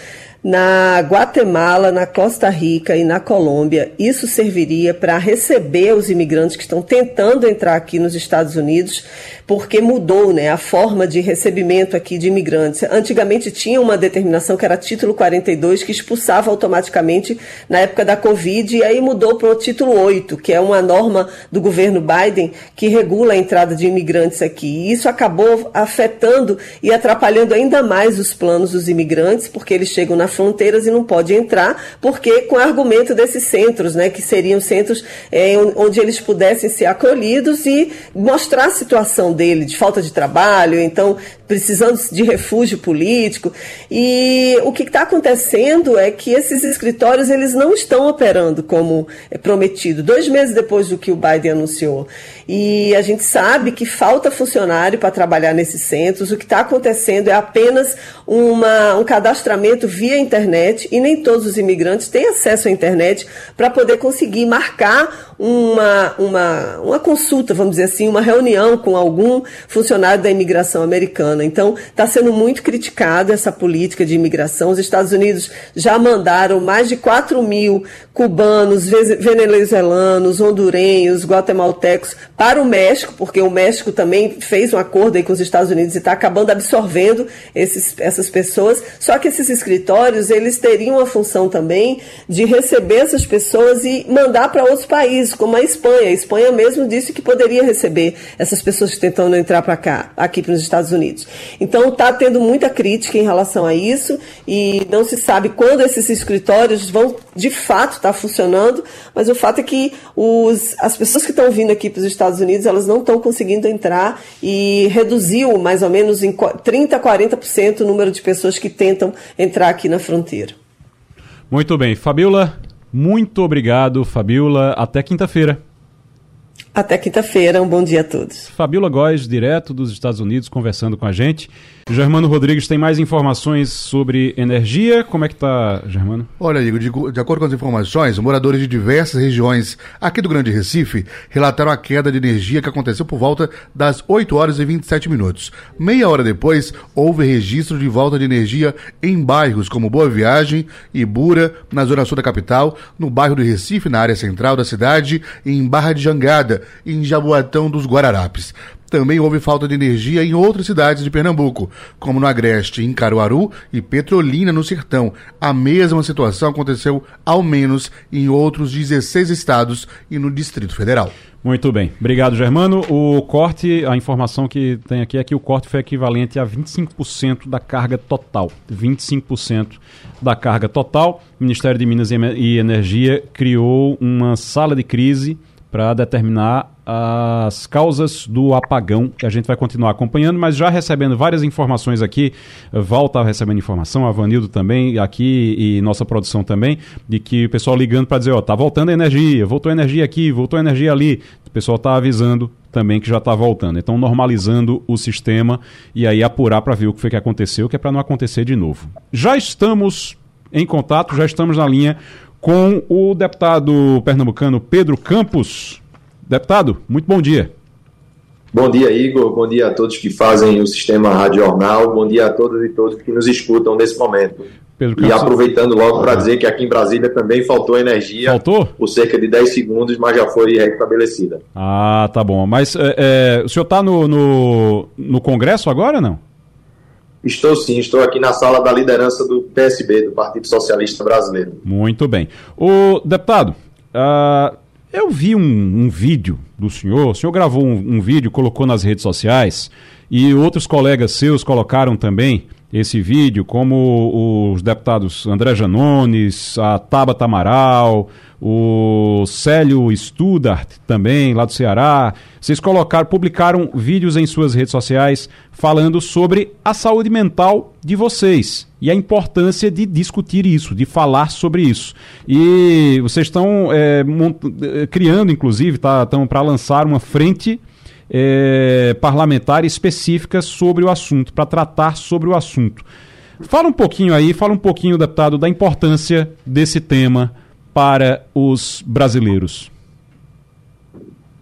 na Guatemala, na Costa Rica e na Colômbia. Isso serviria para receber os imigrantes que estão tentando entrar aqui nos Estados Unidos, porque mudou né, a forma de recebimento aqui de imigrantes. Antigamente tinha uma determinação que era título 42, que expulsava automaticamente na época da Covid, e aí mudou para o título 8, que é uma norma do governo Biden que regula a entrada de imigrantes aqui. E isso acabou afetando e atrapalhando ainda mais os planos dos imigrantes, porque eles chegam na fronteiras e não pode entrar, porque com o argumento desses centros, né, que seriam centros é, onde eles pudessem ser acolhidos e mostrar a situação dele de falta de trabalho, então precisando de refúgio político. E o que está acontecendo é que esses escritórios eles não estão operando como é prometido, dois meses depois do que o Biden anunciou. E a gente sabe que falta funcionário para trabalhar nesses centros. O que está acontecendo é apenas uma, um cadastramento via internet e nem todos os imigrantes têm acesso à internet para poder conseguir marcar uma, uma, uma consulta, vamos dizer assim, uma reunião com algum funcionário da imigração americana. Então, está sendo muito criticada essa política de imigração. Os Estados Unidos já mandaram mais de 4 mil cubanos, venezuelanos, hondurenhos, guatemaltecos para o México, porque o México também fez um acordo aí com os Estados Unidos e está acabando absorvendo esses, essas pessoas. Só que esses escritórios, eles teriam a função também de receber essas pessoas e mandar para outros países, como a Espanha. A Espanha mesmo disse que poderia receber essas pessoas tentando entrar para cá, aqui para os Estados Unidos. Então está tendo muita crítica em relação a isso e não se sabe quando esses escritórios vão de fato estar tá funcionando, mas o fato é que os, as pessoas que estão vindo aqui para os Estados Unidos, elas não estão conseguindo entrar e reduziu mais ou menos em 30% a 40% o número de pessoas que tentam entrar aqui na fronteira. Muito bem. Fabiola, muito obrigado, Fabiola. Até quinta-feira. Até quinta-feira. Um bom dia a todos. Fabiola Góes, direto dos Estados Unidos, conversando com a gente. Germano Rodrigues tem mais informações sobre energia. Como é que tá, Germano? Olha, Igor, de, de, acordo com as informações, moradores de diversas regiões aqui do Grande Recife relataram a queda de energia que aconteceu por volta das 8 horas e 27 minutos. Meia hora depois, houve registro de volta de energia em bairros como Boa Viagem e Bura, na zona sul da capital, no bairro do Recife, na área central da cidade, e em Barra de Jangada, em Jaboatão dos Guararapes. Também houve falta de energia em outras cidades de Pernambuco, como no Agreste, em Caruaru e Petrolina, no Sertão. A mesma situação aconteceu, ao menos, em outros 16 estados e no Distrito Federal. Muito bem. Obrigado, Germano. O corte, a informação que tem aqui é que o corte foi equivalente a 25% da carga total. 25% da carga total. O Ministério de Minas e Energia criou uma sala de crise para determinar as causas do apagão, que a gente vai continuar acompanhando, mas já recebendo várias informações aqui, volta recebendo informação, a Vanildo também, aqui e nossa produção também, de que o pessoal ligando para dizer, ó, tá voltando energia, voltou energia aqui, voltou energia ali. O pessoal tá avisando também que já está voltando. Então, normalizando o sistema e aí apurar para ver o que foi que aconteceu, que é para não acontecer de novo. Já estamos em contato, já estamos na linha com o deputado pernambucano Pedro Campos. Deputado, muito bom dia. Bom dia, Igor. Bom dia a todos que fazem o sistema Rádio Jornal. Bom dia a todos e todos que nos escutam nesse momento. Pedro. E aproveitando logo para dizer que aqui em Brasília também faltou energia. Faltou? Por cerca de 10 segundos, mas já foi restabelecida. Ah, tá bom. Mas é, é, o senhor está no, no, no Congresso agora não? Estou sim, estou aqui na sala da liderança do PSB, do Partido Socialista Brasileiro. Muito bem. O deputado, uh, eu vi um, um, vídeo do senhor, o senhor gravou um, um, vídeo, colocou nas redes sociais, e outros colegas seus colocaram também esse vídeo, como os deputados André Janones, a Tabata Amaral, o Célio Studart também, lá do Ceará. Vocês colocaram, publicaram vídeos em suas redes sociais falando sobre a saúde mental de vocês e a importância de discutir isso, de falar sobre isso. E vocês estão é, criando, inclusive, tá, estão para lançar uma frente é, parlamentar específica sobre o assunto, para tratar sobre o assunto. Fala um pouquinho aí, fala um pouquinho, deputado, da importância desse tema para os brasileiros?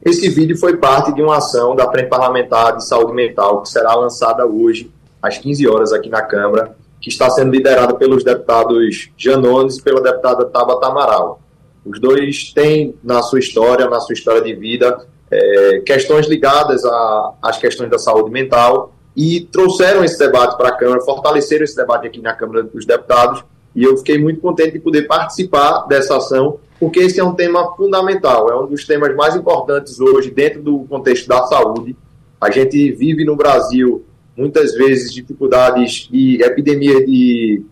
Esse vídeo foi parte de uma ação da Frente Parlamentar de Saúde Mental que será lançada hoje, às 15 horas, aqui na Câmara, que está sendo liderada pelos deputados Janones e pela deputada Tabata Amaral. Os dois têm na sua história, na sua história de vida, é, questões ligadas às questões da saúde mental e trouxeram esse debate para a Câmara, fortaleceram esse debate aqui na Câmara dos Deputados e eu fiquei muito contente de poder participar dessa ação, porque esse é um tema fundamental, é um dos temas mais importantes hoje dentro do contexto da saúde. A gente vive no Brasil muitas vezes dificuldades e epidemia de,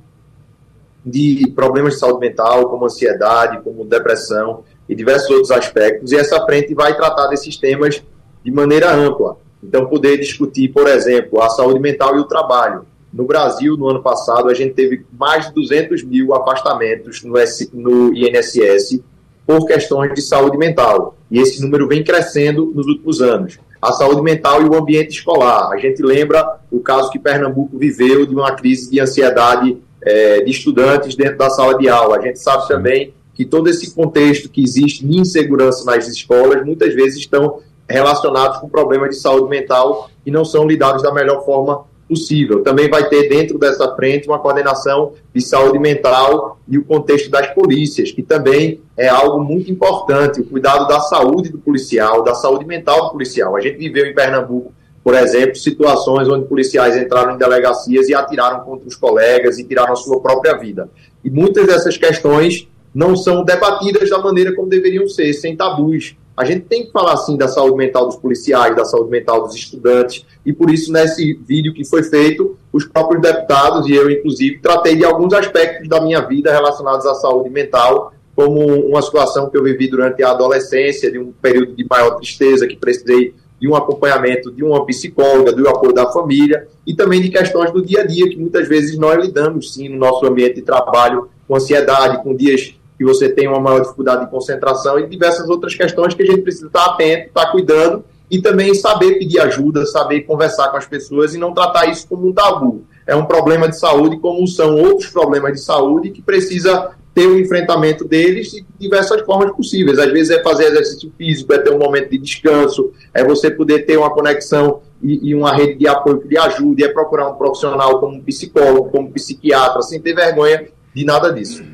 de problemas de saúde mental, como ansiedade, como depressão e diversos outros aspectos. E essa frente vai tratar desses temas de maneira ampla. Então, poder discutir, por exemplo, a saúde mental e o trabalho no Brasil, no ano passado, a gente teve mais de 200 mil afastamentos no, S, no INSS por questões de saúde mental. E esse número vem crescendo nos últimos anos. A saúde mental e o ambiente escolar. A gente lembra o caso que Pernambuco viveu de uma crise de ansiedade é, de estudantes dentro da sala de aula. A gente sabe também que todo esse contexto que existe de insegurança nas escolas muitas vezes estão relacionados com problemas de saúde mental e não são lidados da melhor forma possível. Também vai ter dentro dessa frente uma coordenação de saúde mental e o contexto das polícias, que também é algo muito importante, o cuidado da saúde do policial, da saúde mental do policial. A gente viveu em Pernambuco, por exemplo, situações onde policiais entraram em delegacias e atiraram contra os colegas e tiraram a sua própria vida. E muitas dessas questões não são debatidas da maneira como deveriam ser, sem tabus. A gente tem que falar assim da saúde mental dos policiais, da saúde mental dos estudantes, e por isso, nesse vídeo que foi feito, os próprios deputados e eu, inclusive, tratei de alguns aspectos da minha vida relacionados à saúde mental, como uma situação que eu vivi durante a adolescência, de um período de maior tristeza, que precisei de um acompanhamento de uma psicóloga, do apoio da família, e também de questões do dia a dia, que muitas vezes nós lidamos, sim, no nosso ambiente de trabalho, com ansiedade, com dias que você tem uma maior dificuldade de concentração e diversas outras questões que a gente precisa estar atento, estar cuidando e também saber pedir ajuda, saber conversar com as pessoas e não tratar isso como um tabu. É um problema de saúde, como são outros problemas de saúde que precisa ter o um enfrentamento deles de diversas formas possíveis. Às vezes é fazer exercício físico, é ter um momento de descanso, é você poder ter uma conexão e, e uma rede de apoio que lhe ajude, é procurar um profissional como psicólogo, como psiquiatra, sem ter vergonha de nada disso.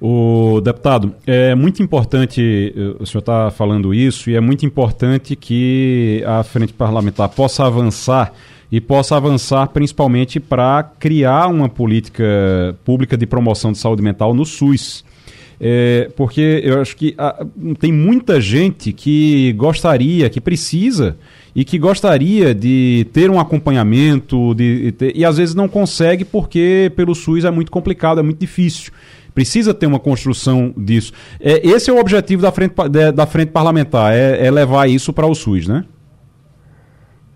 O deputado, é muito importante, eh, o senhor está falando isso, e é muito importante que a frente parlamentar possa avançar e possa avançar principalmente para criar uma política pública de promoção de saúde mental no SUS. É, porque eu acho que a, tem muita gente que gostaria, que precisa e que gostaria de ter um acompanhamento de, de, e às vezes não consegue porque pelo SUS é muito complicado, é muito difícil. Precisa ter uma construção disso. É, esse é o objetivo da frente, da frente parlamentar, é, é levar isso para o SUS, né?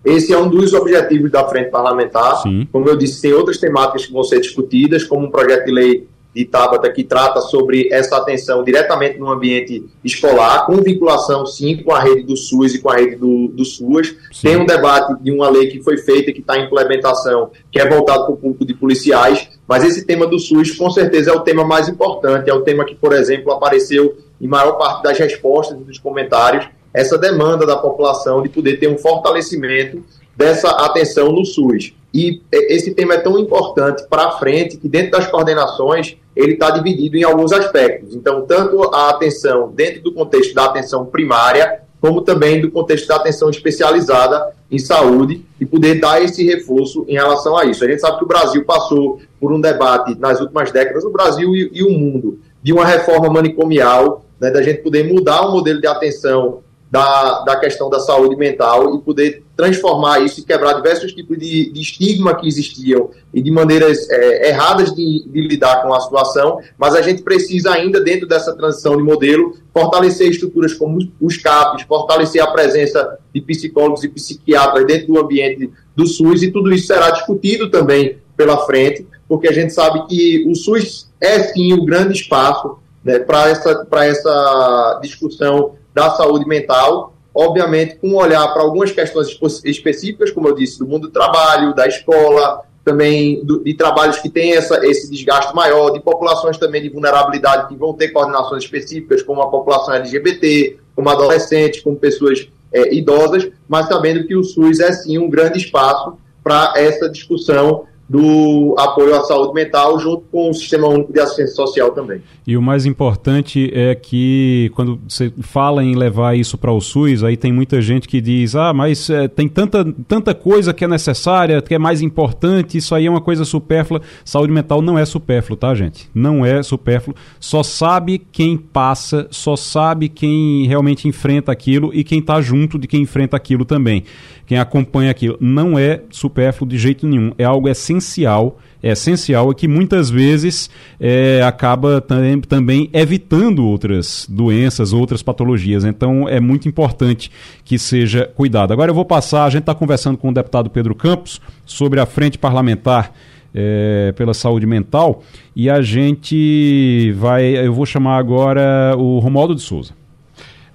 Esse é um dos objetivos da frente parlamentar. Sim. Como eu disse, tem outras temáticas que vão ser discutidas, como um projeto de lei de Tabata que trata sobre essa atenção diretamente no ambiente escolar, com vinculação, sim, com a rede do SUS e com a rede do, do SUAS. Sim. Tem um debate de uma lei que foi feita, que está em implementação, que é voltado para o público de policiais, mas esse tema do SUS, com certeza, é o tema mais importante, é o tema que, por exemplo, apareceu em maior parte das respostas dos comentários, essa demanda da população de poder ter um fortalecimento dessa atenção no SUS. E esse tema é tão importante para frente que dentro das coordenações ele está dividido em alguns aspectos. Então, tanto a atenção dentro do contexto da atenção primária, como também do contexto da atenção especializada em saúde e poder dar esse reforço em relação a isso. A gente sabe que o Brasil passou por um debate nas últimas décadas, o Brasil e, e o mundo, de uma reforma manicomial, né, da gente poder mudar o modelo de atenção da, da questão da saúde mental e poder transformar isso e quebrar diversos tipos de, de estigma que existiam e de maneiras é, erradas de, de, lidar com a situação, mas a gente precisa ainda, dentro dessa transição de modelo, fortalecer estruturas como os CAPs, fortalecer a presença de psicólogos e psiquiatras dentro do ambiente do SUS. E tudo isso será discutido também pela frente, porque a gente sabe que o SUS é sim o grande espaço né, para essa, essa discussão da saúde mental, obviamente com um olhar para algumas questões específicas, como eu disse, do mundo do trabalho, da escola, também do, de trabalhos que têm esse desgaste maior, de populações também de vulnerabilidade que vão ter coordenações específicas, como a população LGBT, como adolescentes, como pessoas é, idosas, mas sabendo que o SUS é sim um grande espaço para essa discussão do apoio à saúde mental junto com o Sistema Único de Assistência Social também. E o mais importante é que quando você fala em levar isso para o SUS, aí tem muita gente que diz, ah, mas é, tem tanta, tanta coisa que é necessária, que é mais importante, isso aí é uma coisa supérflua. Saúde mental não é supérfluo, tá, gente? Não é supérfluo. Só sabe quem passa, só sabe quem realmente enfrenta aquilo e quem está junto de quem enfrenta aquilo também quem acompanha aquilo. Não é supérfluo de jeito nenhum. É algo essencial. É essencial e que muitas vezes é, acaba tam também evitando outras doenças, outras patologias. Então é muito importante que seja cuidado. Agora eu vou passar, a gente está conversando com o deputado Pedro Campos sobre a frente parlamentar é, pela saúde mental e a gente vai, eu vou chamar agora o Romualdo de Souza.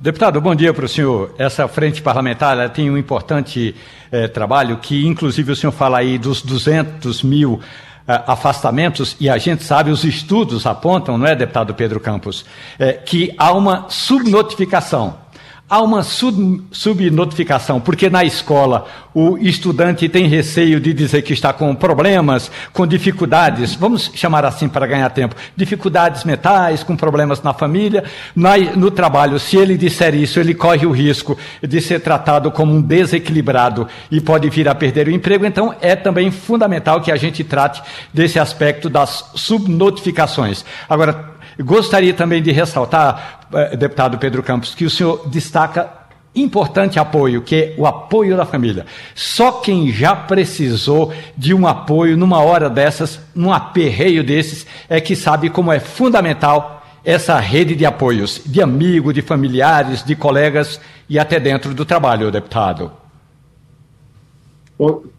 Deputado, bom dia para o senhor. Essa frente parlamentar tem um importante eh, trabalho que, inclusive, o senhor fala aí dos 200 mil eh, afastamentos, e a gente sabe, os estudos apontam, não é, deputado Pedro Campos, eh, que há uma subnotificação há uma sub, subnotificação, porque na escola o estudante tem receio de dizer que está com problemas, com dificuldades, vamos chamar assim para ganhar tempo, dificuldades mentais, com problemas na família. No trabalho, se ele disser isso, ele corre o risco de ser tratado como um desequilibrado e pode vir a perder o emprego. Então, é também fundamental que a gente trate desse aspecto das subnotificações. Agora, Gostaria também de ressaltar, eh, deputado Pedro Campos, que o senhor destaca importante apoio, que é o apoio da família. Só quem já precisou de um apoio numa hora dessas, num aperreio desses, é que sabe como é fundamental essa rede de apoios, de amigos, de familiares, de colegas e até dentro do trabalho, deputado.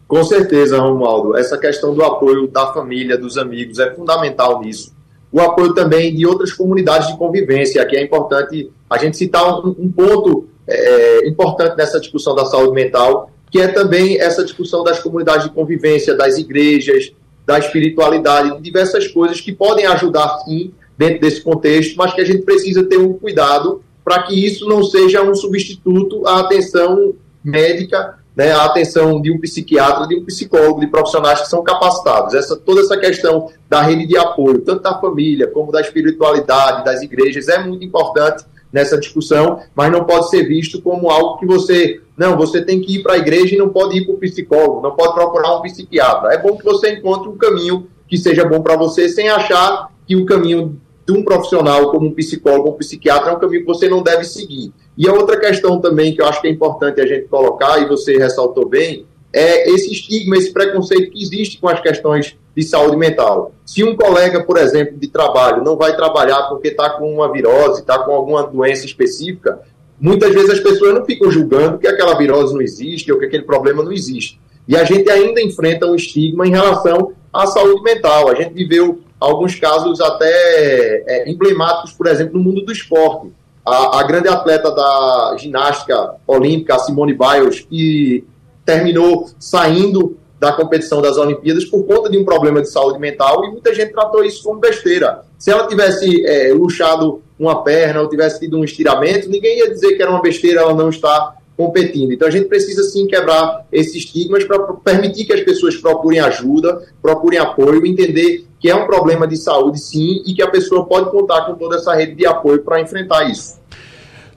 Com, certeza, Romualdo. Essa questão do apoio da família, dos amigos, é fundamental nisso o apoio também de outras comunidades de convivência. Aqui é importante a gente citar um, um ponto é, importante nessa discussão da saúde mental, que é também essa discussão das comunidades de convivência, das igrejas, da espiritualidade, de diversas coisas que podem ajudar, sim, dentro desse contexto, mas que a gente precisa ter um cuidado para que isso não seja um substituto à atenção médica né, a atenção de um psiquiatra, de um psicólogo, de profissionais que são capacitados. Essa, toda essa questão da rede de apoio, tanto da família como da espiritualidade, das igrejas, é muito importante nessa discussão, mas não pode ser visto como algo que você, não, você tem que ir para a igreja e não pode ir para o psicólogo, não pode procurar um psiquiatra. É bom que você encontre um caminho que seja bom para você, sem achar que o caminho de um profissional como um psicólogo ou um psiquiatra é um caminho que você não deve seguir. E a outra questão também que eu acho que é importante a gente colocar, e você ressaltou bem, é esse estigma, esse preconceito que existe com as questões de saúde mental. Se um colega, por exemplo, de trabalho não vai trabalhar porque está com uma virose, está com alguma doença específica, muitas vezes as pessoas não ficam julgando que aquela virose não existe ou que aquele problema não existe. E a gente ainda enfrenta um estigma em relação à saúde mental. A gente viveu alguns casos até é, emblemáticos, por exemplo, no mundo do esporte. A, a, grande atleta da ginástica olímpica, Simone Biles, que terminou saindo da competição das Olimpíadas por conta de um problema de saúde mental e muita gente tratou isso como besteira. Se ela tivesse é, luxado uma perna ou tivesse tido um estiramento, ninguém ia dizer que era uma besteira ela não estar competindo. Então a gente precisa sim quebrar esses estigmas para permitir que as pessoas procurem ajuda, procurem apoio, entender que é um problema de saúde sim e que a pessoa pode contar com toda essa rede de apoio para enfrentar isso.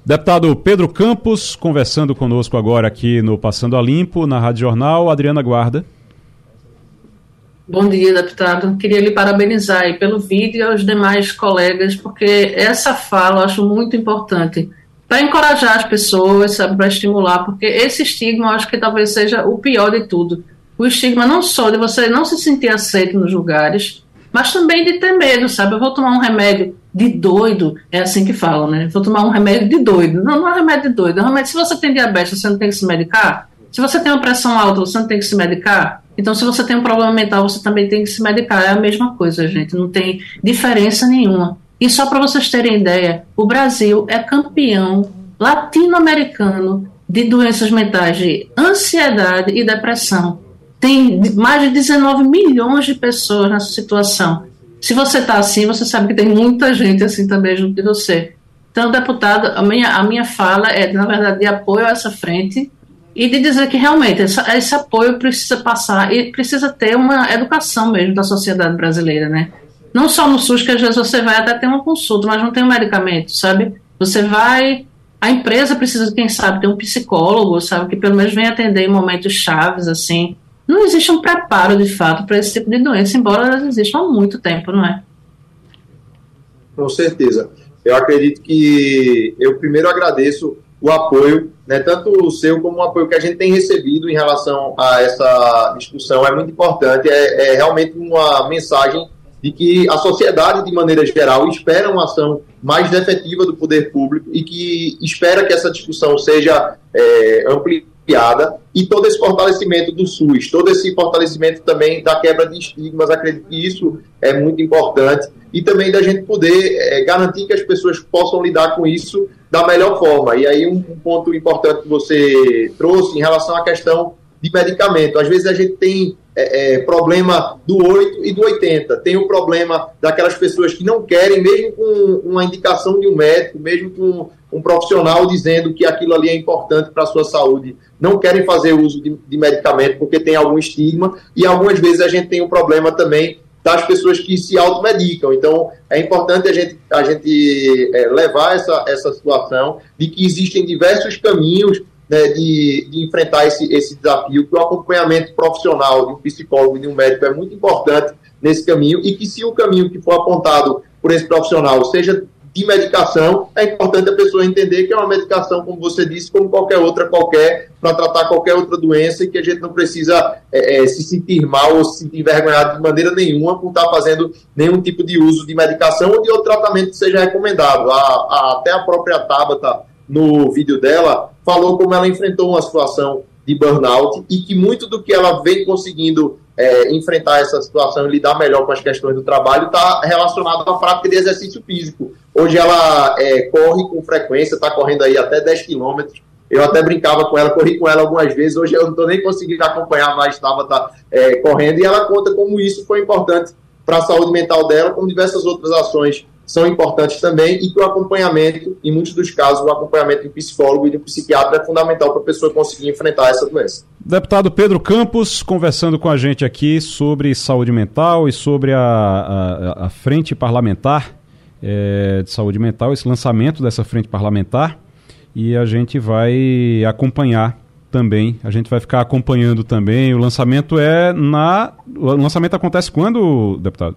Deputado Pedro Campos, conversando conosco agora aqui no Passando a Limpo, na Rádio Jornal. Adriana Guarda. Bom dia, deputado. Queria lhe parabenizar pelo vídeo e aos demais colegas, porque essa fala eu acho muito importante para encorajar as pessoas, sabe, para estimular, porque esse estigma eu acho que talvez seja o pior de tudo. O estigma não só de você não se sentir aceito nos lugares, mas também de ter medo, sabe? Eu vou tomar um remédio de doido, é assim que falam, né? Vou tomar um remédio de doido. Não, não é remédio de doido. É remédio, se você tem diabetes, você não tem que se medicar. Se você tem uma pressão alta, você não tem que se medicar. Então, se você tem um problema mental, você também tem que se medicar. É a mesma coisa, gente. Não tem diferença nenhuma. E só para vocês terem ideia, o Brasil é campeão latino-americano de doenças mentais de ansiedade e depressão. Tem mais de 19 milhões de pessoas nessa situação. Se você está assim, você sabe que tem muita gente assim também junto de você. Então, deputado, a minha, a minha fala é, na verdade, de apoio a essa frente e de dizer que realmente essa, esse apoio precisa passar e precisa ter uma educação mesmo da sociedade brasileira, né? Não só no SUS, que às vezes você vai até ter uma consulta, mas não tem um medicamento, sabe? Você vai. A empresa precisa, quem sabe, ter um psicólogo, sabe? Que pelo menos venha atender em momentos chaves, assim. Não existe um preparo, de fato, para esse tipo de doença, embora elas existam há muito tempo, não é? Com certeza. Eu acredito que eu primeiro agradeço o apoio, né, tanto o seu como o apoio que a gente tem recebido em relação a essa discussão. É muito importante, é, é realmente uma mensagem de que a sociedade, de maneira geral, espera uma ação mais efetiva do poder público e que espera que essa discussão seja é, ampliada e todo esse fortalecimento do SUS, todo esse fortalecimento também da quebra de estigmas, acredito que isso é muito importante e também da gente poder é, garantir que as pessoas possam lidar com isso da melhor forma. E aí um, um ponto importante que você trouxe em relação à questão de medicamento. Às vezes a gente tem é, é, problema do 8 e do 80. Tem o problema daquelas pessoas que não querem, mesmo com uma indicação de um médico, mesmo com um profissional dizendo que aquilo ali é importante para a sua saúde, não querem fazer uso de, de medicamento porque tem algum estigma. E algumas vezes a gente tem o um problema também das pessoas que se automedicam. Então, é importante a gente, a gente é, levar essa, essa situação de que existem diversos caminhos né, de, de, enfrentar esse, esse desafio, que o acompanhamento profissional de um psicólogo e de um médico é muito importante nesse caminho e que se o caminho que for apontado por esse profissional seja de medicação, é importante a pessoa entender que é uma medicação, como você disse, como qualquer outra qualquer, para tratar qualquer outra doença e que a gente não precisa é, é, se sentir mal ou se sentir envergonhado de maneira nenhuma por estar fazendo nenhum tipo de uso de medicação ou de outro tratamento que seja recomendado. A, a, até a própria Tabata, no vídeo dela, falou como ela enfrentou uma situação de burnout e que muito do que ela vem conseguindo é, enfrentar essa situação e lidar melhor com as questões do trabalho está relacionado à prática de exercício físico. Hoje ela é, corre com frequência, está correndo aí até 10 quilômetros. Eu até brincava com ela, corri com ela algumas vezes. Hoje eu não estou nem conseguindo acompanhar mais, estava tá, é, correndo. E ela conta como isso foi importante para a saúde mental dela, como diversas outras ações são importantes também e que o acompanhamento, em muitos dos casos, o acompanhamento de psicólogo e de psiquiatra é fundamental para a pessoa conseguir enfrentar essa doença. Deputado Pedro Campos conversando com a gente aqui sobre saúde mental e sobre a, a, a frente parlamentar é, de saúde mental, esse lançamento dessa frente parlamentar e a gente vai acompanhar também. A gente vai ficar acompanhando também. O lançamento é na. O lançamento acontece quando, deputado?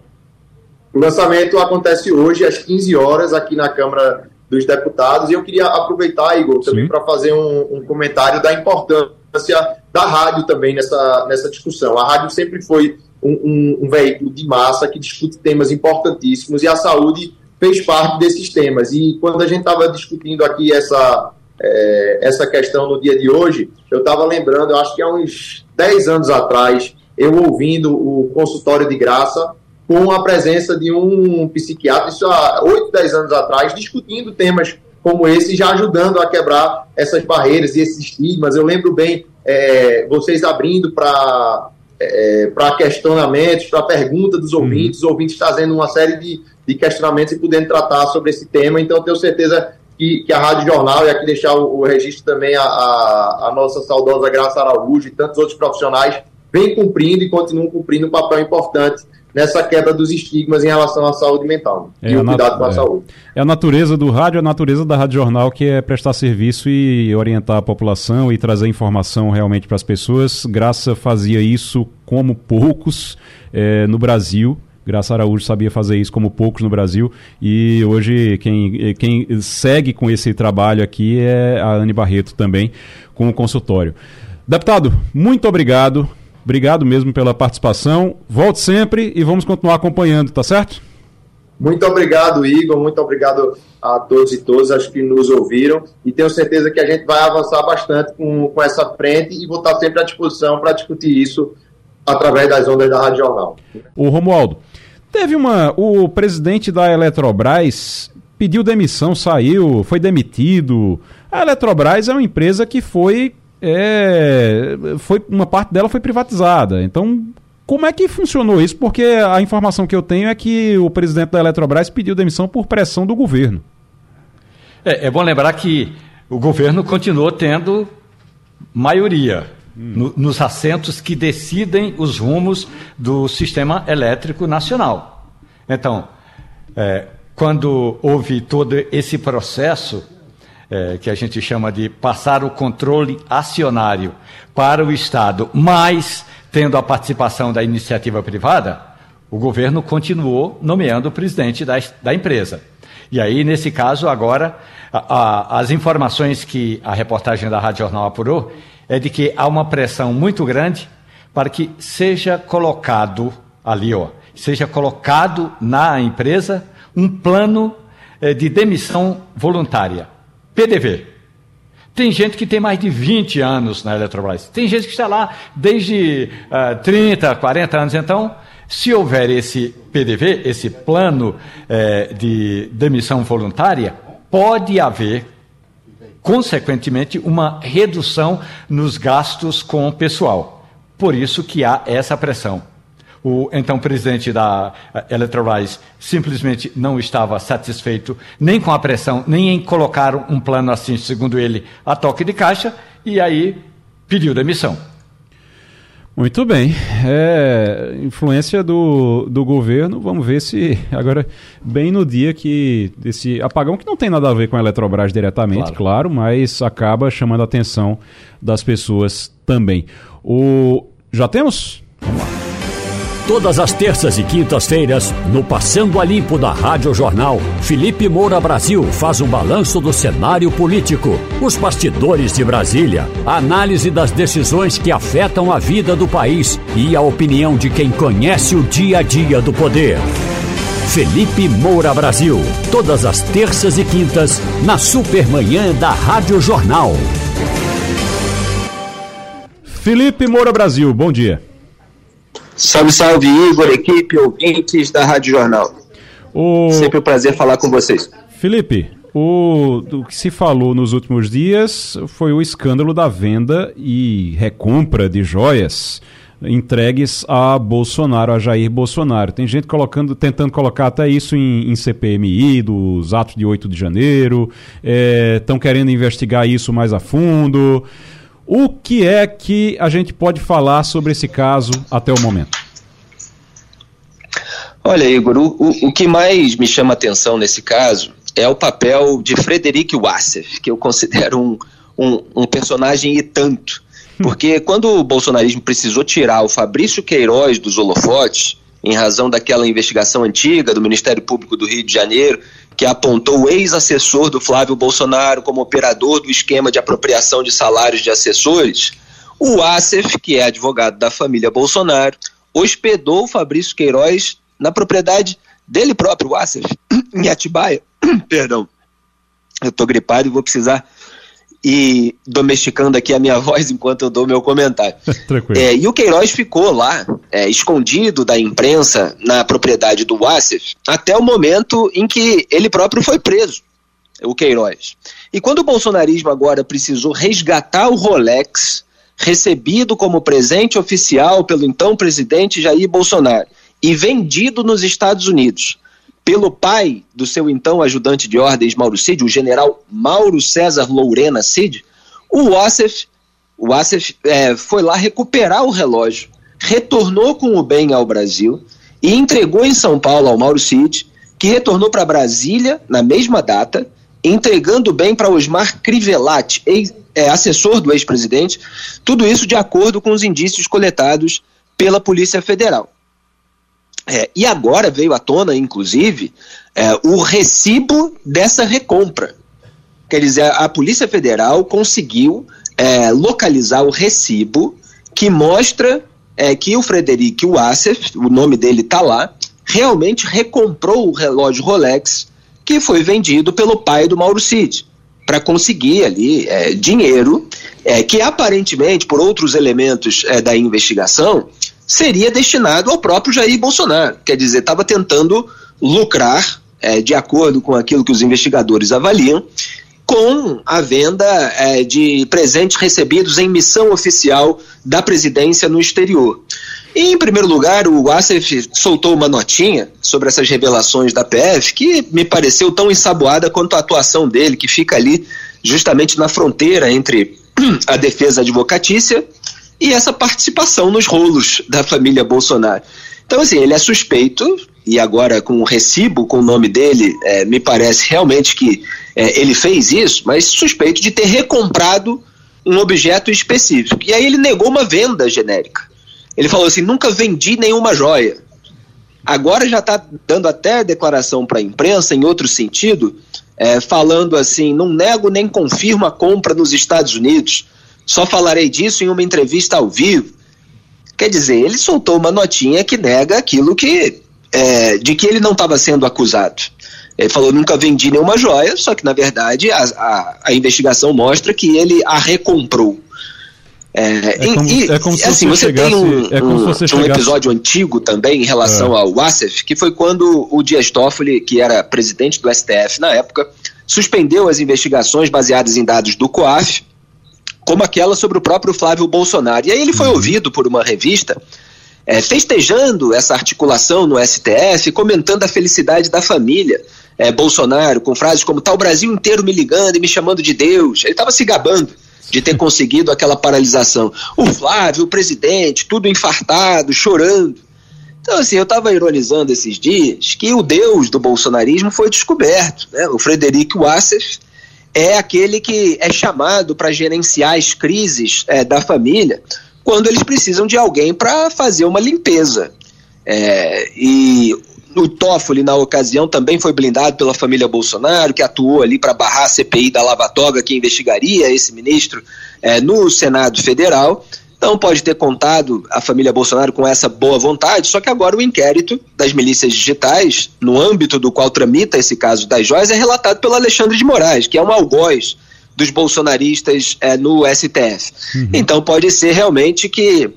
O lançamento acontece hoje às 15 horas aqui na Câmara dos Deputados. E eu queria aproveitar, Igor, também para fazer um, um, comentário da importância da rádio também nessa, nessa discussão. A rádio sempre foi um, um, um veículo de massa que discute temas importantíssimos e a saúde fez parte desses temas. E quando a gente estava discutindo aqui essa, é, essa questão no dia de hoje, eu estava lembrando, eu acho que há uns 10 anos atrás, eu ouvindo o consultório de graça com a presença de um psiquiatra, isso há 8, 10 anos atrás, discutindo temas como esse, já ajudando a quebrar essas barreiras e esses estigmas. Eu lembro bem é, vocês abrindo para é, para questionamentos, para pergunta dos ouvintes, uhum. os ouvintes trazendo uma série de, de questionamentos e podendo tratar sobre esse tema. Então, tenho certeza que, que a Rádio Jornal, e aqui deixar o, o registro também a, a, a, nossa saudosa Graça Araújo e tantos outros profissionais, vem cumprindo e continuam cumprindo um papel importante nessa quebra dos estigmas em relação à saúde mental é e o cuidado com a é. saúde. É a natureza do rádio, a natureza da Rádio Jornal, que é prestar serviço e orientar a população e trazer informação realmente para as pessoas. Graça fazia isso como poucos é, no Brasil. Graça Araújo sabia fazer isso como poucos no Brasil e hoje quem, quem segue com esse trabalho aqui é a Anne Barreto também com o consultório. Deputado, muito obrigado. Obrigado mesmo pela participação. Volte sempre e vamos continuar acompanhando, tá certo? Muito obrigado, Igor. Muito obrigado a todos e todas as que nos ouviram. E tenho certeza que a gente vai avançar bastante com, com essa frente e vou estar sempre à disposição para discutir isso através das ondas da Rádio Jornal. O Romualdo, teve uma. O presidente da Eletrobras pediu demissão, saiu, foi demitido. A Eletrobras é uma empresa que foi é, foi uma parte dela foi privatizada. Então, como é que funcionou isso? Porque a informação que eu tenho é que o presidente da Eletrobras pediu demissão por pressão do governo. É, é bom lembrar que o governo continuou tendo maioria hum. no, nos assentos que decidem os rumos do sistema elétrico nacional. Então, é, quando houve todo esse processo é, que a gente chama de passar o controle acionário para o Estado, mas tendo a participação da iniciativa privada, o governo continuou nomeando o presidente da, da empresa. E aí, nesse caso, agora, a, a, as informações que a reportagem da Rádio Jornal apurou é de que há uma pressão muito grande para que seja colocado ali, ó, seja colocado na empresa um plano eh, de demissão voluntária. PDV. Tem gente que tem mais de 20 anos na Eletrobras. Tem gente que está lá desde uh, 30, 40 anos. Então, se houver esse PDV, esse plano eh, de demissão voluntária, pode haver, consequentemente, uma redução nos gastos com o pessoal. Por isso que há essa pressão. O então presidente da eh, Eletrobras simplesmente não estava satisfeito nem com a pressão, nem em colocar um plano assim, segundo ele, a toque de caixa, e aí pediu demissão. Muito bem. É, influência do, do governo, vamos ver se agora, bem no dia que esse apagão, que não tem nada a ver com a Eletrobras diretamente, claro, claro mas acaba chamando a atenção das pessoas também. O, já temos? Vamos lá. Todas as terças e quintas-feiras, no Passando a Limpo da Rádio Jornal, Felipe Moura Brasil faz um balanço do cenário político, os bastidores de Brasília, a análise das decisões que afetam a vida do país e a opinião de quem conhece o dia a dia do poder. Felipe Moura Brasil, todas as terças e quintas, na Supermanhã da Rádio Jornal. Felipe Moura Brasil, bom dia. Salve, salve, Igor, equipe, ouvintes da Rádio Jornal. O... Sempre um prazer falar com vocês. Felipe, o, o que se falou nos últimos dias foi o escândalo da venda e recompra de joias entregues a Bolsonaro, a Jair Bolsonaro. Tem gente colocando, tentando colocar até isso em, em CPMI, dos atos de 8 de janeiro, estão é, querendo investigar isso mais a fundo. O que é que a gente pode falar sobre esse caso até o momento? Olha, Igor, o, o, que mais me chama atenção nesse caso é o papel de Frederic Wassef, que eu considero um, um, um personagem e tanto porque quando o bolsonarismo precisou tirar o Fabrício Queiroz dos holofotes, em razão daquela investigação antiga do Ministério Público do Rio de Janeiro, que apontou o ex-assessor do Flávio Bolsonaro como operador do esquema de apropriação de salários de assessores, o Acef, que é advogado da família Bolsonaro, hospedou o Fabrício Queiroz na propriedade dele próprio, o Acef, em Atibaia. Perdão, eu estou gripado e vou precisar e domesticando aqui a minha voz enquanto eu dou meu comentário. Tranquilo. É, e o Queiroz ficou lá, é, escondido da imprensa, na propriedade do Wassef, até o momento em que ele próprio foi preso, o Queiroz. E quando o bolsonarismo agora precisou resgatar o Rolex, recebido como presente oficial pelo então presidente Jair Bolsonaro, e vendido nos Estados Unidos pelo pai do seu então ajudante de ordens Mauro Cid, o general Mauro César Lourena Cid, o Wassef, o Wassef é, foi lá recuperar o relógio, retornou com o bem ao Brasil e entregou em São Paulo ao Mauro Cid, que retornou para Brasília na mesma data, entregando o bem para Osmar Crivellati, ex, é, assessor do ex-presidente, tudo isso de acordo com os indícios coletados pela Polícia Federal. É, e agora veio à tona, inclusive, é, o recibo dessa recompra. Quer dizer, a Polícia Federal conseguiu é, localizar o recibo que mostra é, que o Frederic Wassef, o nome dele está lá, realmente recomprou o relógio Rolex que foi vendido pelo pai do Mauro Cid para conseguir ali é, dinheiro é, que aparentemente, por outros elementos da investigação, seria destinado ao próprio Jair Bolsonaro. Quer dizer, estava tentando lucrar, é, de acordo com aquilo que os investigadores avaliam, com a venda é, de presentes recebidos em missão oficial da presidência no exterior. E, em primeiro lugar, o Assef soltou uma notinha sobre essas revelações da PF que me pareceu tão ensaboada quanto a atuação dele, que fica ali justamente na fronteira entre a defesa advocatícia e essa participação nos rolos da família Bolsonaro. Então, assim, ele é suspeito, e agora com o recibo com o nome dele, é, me parece realmente que é, ele fez isso, mas suspeito de ter recomprado um objeto específico. E aí ele negou uma venda genérica. Ele falou assim: nunca vendi nenhuma joia. Agora já está dando até declaração para a imprensa, em outro sentido, é, falando assim: não nego nem confirmo a compra nos Estados Unidos. Só falarei disso em uma entrevista ao vivo. Quer dizer, ele soltou uma notinha que nega aquilo que é, de que ele não estava sendo acusado. Ele falou nunca vendi nenhuma joia, só que na verdade a, a, a investigação mostra que ele a recomprou. É, é como, e, é como se assim, você, chegasse, tem um, é um, chegasse... um, episódio antigo também em relação é. ao Wassef, que foi quando o Dias Toffoli, que era presidente do STF na época, suspendeu as investigações baseadas em dados do COAF como aquela sobre o próprio Flávio Bolsonaro. E aí ele foi uhum. ouvido por uma revista é, festejando essa articulação no STF, comentando a felicidade da família é, Bolsonaro, com frases como tá o Brasil inteiro me ligando e me chamando de Deus. Ele estava se gabando de ter conseguido aquela paralisação. O Flávio, o presidente, tudo infartado, chorando. Então, assim, eu estava ironizando esses dias que o Deus do bolsonarismo foi descoberto. Né? O Frederico Wassef é aquele que é chamado para gerenciar as crises é, da família quando eles precisam de alguém para fazer uma limpeza. É, e o Toffoli, na ocasião, também foi blindado pela família Bolsonaro, que atuou ali para barrar a CPI da Lava Toga, que investigaria esse ministro é, no Senado Federal. Então pode ter contado a família Bolsonaro com essa boa vontade, só que agora o inquérito das milícias digitais, no âmbito do qual tramita esse caso das joias, é relatado pelo Alexandre de Moraes, que é um algoz dos bolsonaristas é, no STF. Uhum. Então pode ser realmente que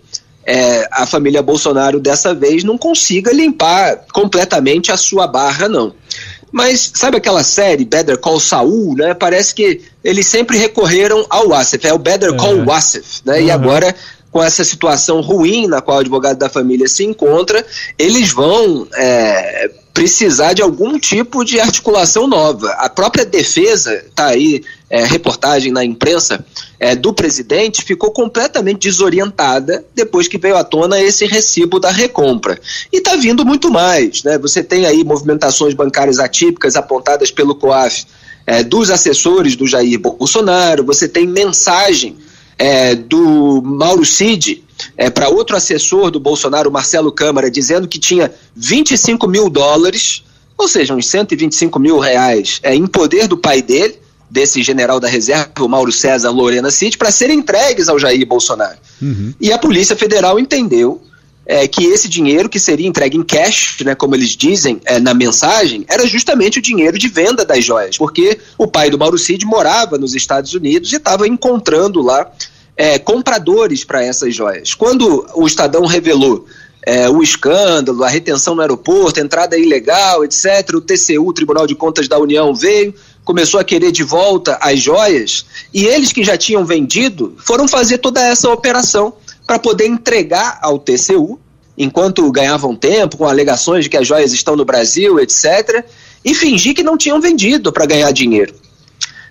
é, a família Bolsonaro dessa vez não consiga limpar completamente a sua barra, não. Mas sabe aquela série Better Call Saul, né? Parece que eles sempre recorreram ao Wassef, é o Better Call é. Wassef, né? Uhum. E agora com essa situação ruim na qual o advogado da família se encontra, eles vão é, precisar de algum tipo de articulação nova. A própria defesa, está aí, é, reportagem na imprensa, é, do presidente ficou completamente desorientada depois que veio à tona esse recibo da recompra. E está vindo muito mais. Né? Você tem aí movimentações bancárias atípicas apontadas pelo COAF é, dos assessores do Jair Bolsonaro, você tem mensagem é, do Mauro Cid é, para outro assessor do Bolsonaro, Marcelo Câmara, dizendo que tinha 25 mil dólares, ou seja, uns 125 mil reais, é, em poder do pai dele, desse general da reserva, o Mauro César Lorena Cid, para serem entregues ao Jair Bolsonaro. Uhum. E a Polícia Federal entendeu é, que esse dinheiro que seria entregue em cash, né, como eles dizem é, na mensagem, era justamente o dinheiro de venda das joias, porque o pai do Mauro Cid morava nos Estados Unidos e estava encontrando lá é, compradores para essas joias. Quando o Estadão revelou é, o escândalo, a retenção no aeroporto, a entrada ilegal, etc., o TCU, o Tribunal de Contas da União, veio, começou a querer de volta as joias, e eles que já tinham vendido foram fazer toda essa operação para poder entregar ao TCU, enquanto ganhavam tempo, com alegações de que as joias estão no Brasil, etc., e fingir que não tinham vendido para ganhar dinheiro.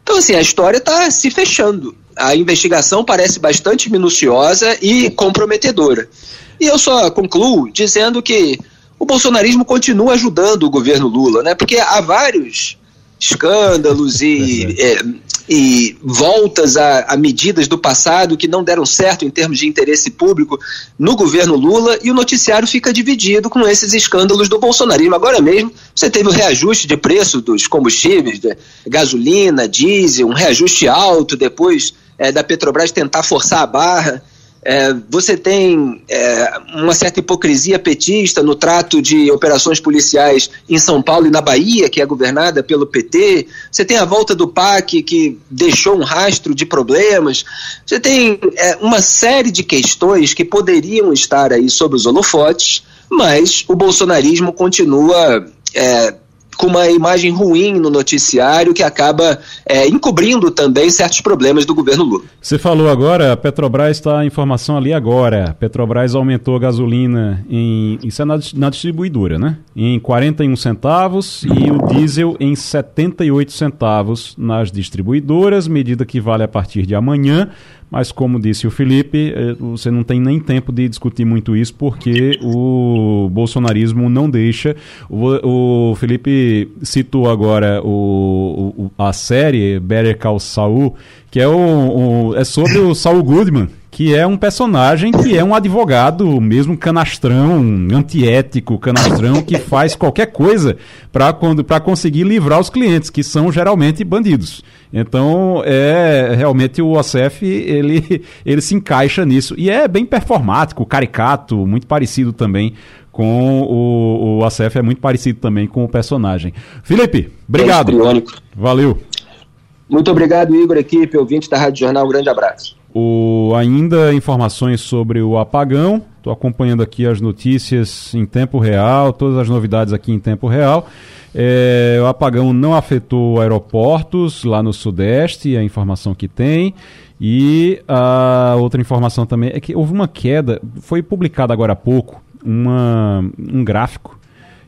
Então, assim, a história está se fechando. A investigação parece bastante minuciosa e comprometedora. E eu só concluo dizendo que o bolsonarismo continua ajudando o governo Lula, né? Porque há vários escândalos e, é, e voltas a, a, medidas do passado que não deram certo em termos de interesse público no governo Lula e o noticiário fica dividido com esses escândalos do bolsonarismo. Agora mesmo, você teve o reajuste de preço dos combustíveis, gasolina, diesel, um reajuste alto depois é, da Petrobras tentar forçar a barra. É, você tem é, uma certa hipocrisia petista no trato de operações policiais em São Paulo e na Bahia, que é governada pelo PT. Você tem a volta do PAC, que deixou um rastro de problemas. Você tem é, uma série de questões que poderiam estar aí sob os holofotes, mas o bolsonarismo continua é, com uma imagem ruim no noticiário que acaba é, encobrindo também certos problemas do governo Lula. Você falou agora, a Petrobras está a informação ali agora. Petrobras aumentou a gasolina em. Isso é na, na distribuidora, né? Em 41 centavos e o diesel em 78 centavos nas distribuidoras, medida que vale a partir de amanhã mas como disse o Felipe, eh, você não tem nem tempo de discutir muito isso porque o bolsonarismo não deixa. O, Felipe citou agora o, a série Better Call Saul, que é, o, é sobre o Saul Goodman, que é um personagem que é um advogado, mesmo canastrão, antiético, canastrão, que faz qualquer coisa para conseguir livrar os clientes, que são geralmente bandidos. Então, é realmente o OCF ele, ele se encaixa nisso. E é bem performático, caricato, muito parecido também com o, o ACF, é muito parecido também com o personagem. Felipe, obrigado. É Valeu. Muito obrigado, Igor, equipe, ouvinte da Rádio Jornal. Um grande abraço. O, ainda informações sobre o apagão. Estou acompanhando aqui as notícias em tempo real, todas as novidades aqui em tempo real. É, o apagão não afetou aeroportos lá no Sudeste, a informação que tem. E a outra informação também é que houve uma queda, foi publicado agora há pouco uma, um gráfico.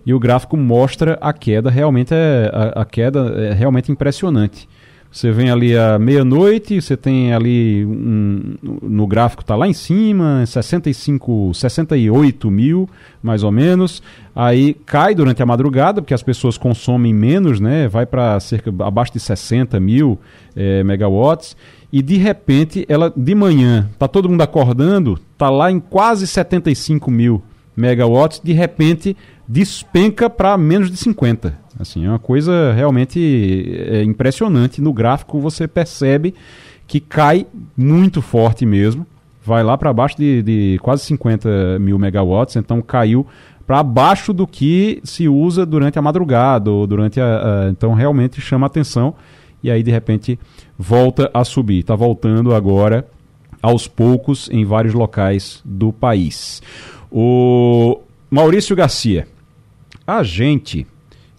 E o gráfico mostra a queda, realmente é, a, a queda é realmente impressionante. Você vem ali à meia-noite, você tem ali um, no gráfico está lá em cima, 65, 68 mil, mais ou menos. Aí cai durante a madrugada, porque as pessoas consomem menos, né? Vai para cerca abaixo de 60 mil é, megawatts. E de repente, ela de manhã, tá todo mundo acordando, tá lá em quase 75 mil megawatts, de repente despenca para menos de 50. Assim, é uma coisa realmente é, impressionante. No gráfico você percebe que cai muito forte mesmo. Vai lá para baixo de, de, quase 50 mil megawatts, então caiu para baixo do que se usa durante a madrugada ou durante a, a, então realmente chama atenção e aí de repente volta a subir. Está voltando agora aos poucos em vários locais do país. O Maurício Garcia, a gente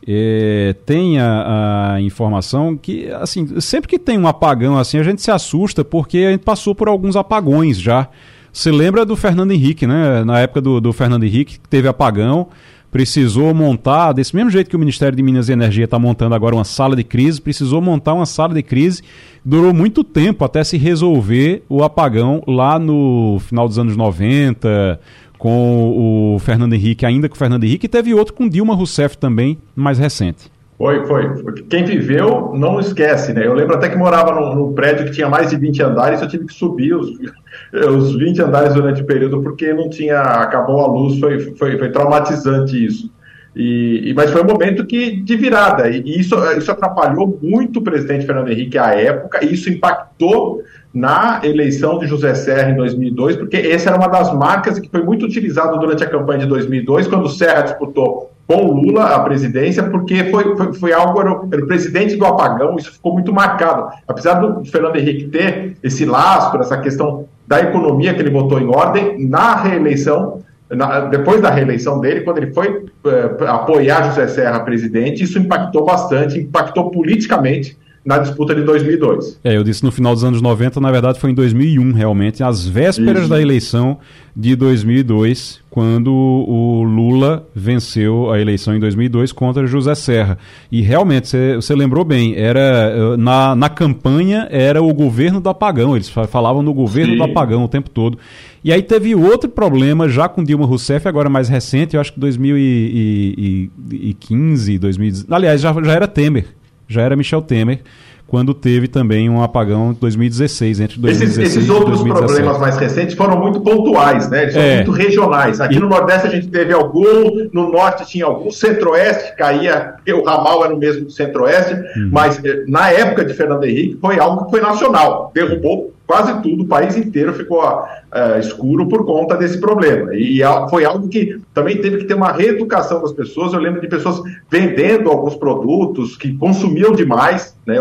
é, tem a, a, informação que, assim, sempre que tem um apagão assim, a gente se assusta porque a gente passou por alguns apagões já Você lembra do Fernando Henrique, né? Na época do, do Fernando Henrique, teve apagão, precisou montar, desse mesmo jeito que o Ministério de Minas e Energia está montando agora uma sala de crise, precisou montar uma sala de crise. Durou muito tempo até se resolver o apagão lá no final dos anos 90, com o Fernando Henrique, ainda com o Fernando Henrique, e teve outro com Dilma Rousseff também, mais recente. Foi, foi. Quem viveu não esquece, né? Eu lembro até que morava num, num, prédio que tinha mais de 20 andares, eu tive que subir os, os 20 andares durante o período porque não tinha. acabou a luz, foi, foi, foi traumatizante isso. E, e, mas foi um momento que, de virada, e isso, isso atrapalhou muito o presidente Fernando Henrique à época, e isso impactou na eleição de José Serra em 2002, porque essa era uma das marcas que foi muito utilizado durante a campanha de 2002, quando Serra disputou com Lula a presidência, porque foi, foi, foi algo, era o, era o, presidente do apagão, isso ficou muito marcado. Apesar do Fernando Henrique ter esse lastro, essa questão da economia que ele botou em ordem, na reeleição, na, depois da reeleição dele, quando ele foi eh, apoiar José Serra presidente, isso impactou bastante, impactou politicamente na disputa de 2002. É, eu disse no final dos anos 90, na verdade foi em 2001 realmente, às vésperas Isso. da eleição de 2002, quando o Lula venceu a eleição em 2002 contra José Serra. E realmente, você lembrou bem, era na, na campanha era o governo do apagão, eles falavam no governo Sim. do apagão o tempo todo. E aí teve outro problema já com Dilma Rousseff, agora mais recente, eu acho que 2015, 2015, aliás, já, já era Temer já era Michel Temer, quando teve também um apagão em 2016, entre 2016 esses, esses outros problemas mais recentes foram muito pontuais, né? Eles são é. muito regionais. Aqui e... no Nordeste a gente teve algum, no Norte tinha algum, Centro-Oeste caía, porque o ramal era o mesmo do Centro-Oeste, uhum. mas eh, na época de Fernando Henrique foi algo que foi nacional, derrubou quase tudo, o país inteiro ficou uh, escuro por conta desse problema. E foi algo que também teve que ter uma reeducação das pessoas. Eu lembro de pessoas vendendo alguns produtos que consumiam demais, né?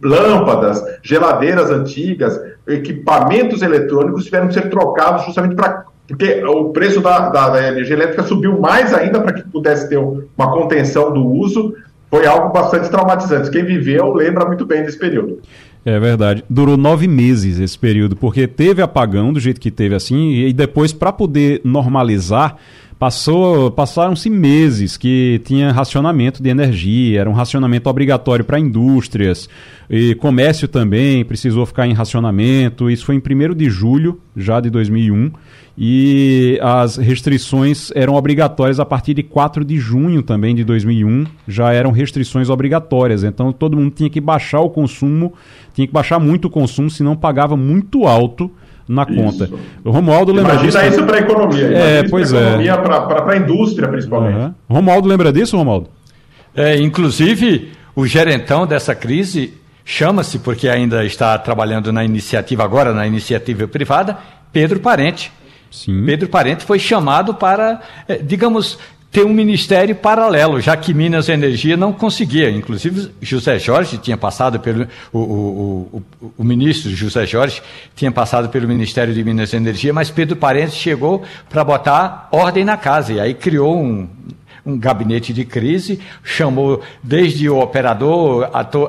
Lâmpadas, geladeiras antigas, equipamentos eletrônicos tiveram que ser trocados justamente para porque o preço da, da, da, energia elétrica subiu mais ainda para que pudesse ter uma contenção do uso. Foi algo bastante traumatizante. Quem viveu lembra muito bem desse período. É verdade. Durou nove meses esse período, porque teve apagão do jeito que teve assim, e depois, para poder normalizar, passou passaram-se meses que tinha racionamento de energia, era um racionamento obrigatório para indústrias, e comércio também precisou ficar em racionamento. Isso foi em 1 de julho já de 2001 e as restrições eram obrigatórias a partir de 4 de junho também de 2001, já eram restrições obrigatórias. Então todo mundo tinha que baixar o consumo, tinha que baixar muito o consumo, senão pagava muito alto na conta. Isso. O Romualdo lembra Imagina disso. isso para a economia. É, pois é. Economia para a indústria, principalmente. Uhum. Romualdo lembra disso, Romualdo? É, inclusive, o gerentão dessa crise chama-se, porque ainda está trabalhando na iniciativa, agora na iniciativa privada, Pedro Parente. Sim. Pedro Parente foi chamado para, eh, digamos, ter um ministério paralelo, já que Minas Energia não conseguia. Inclusive, José Jorge tinha passado pelo. O, o, o, o, ministro José Jorge tinha passado pelo Ministério de Minas Energia, mas Pedro Parente chegou para botar ordem na casa. E aí criou um, um gabinete de crise, chamou desde o operador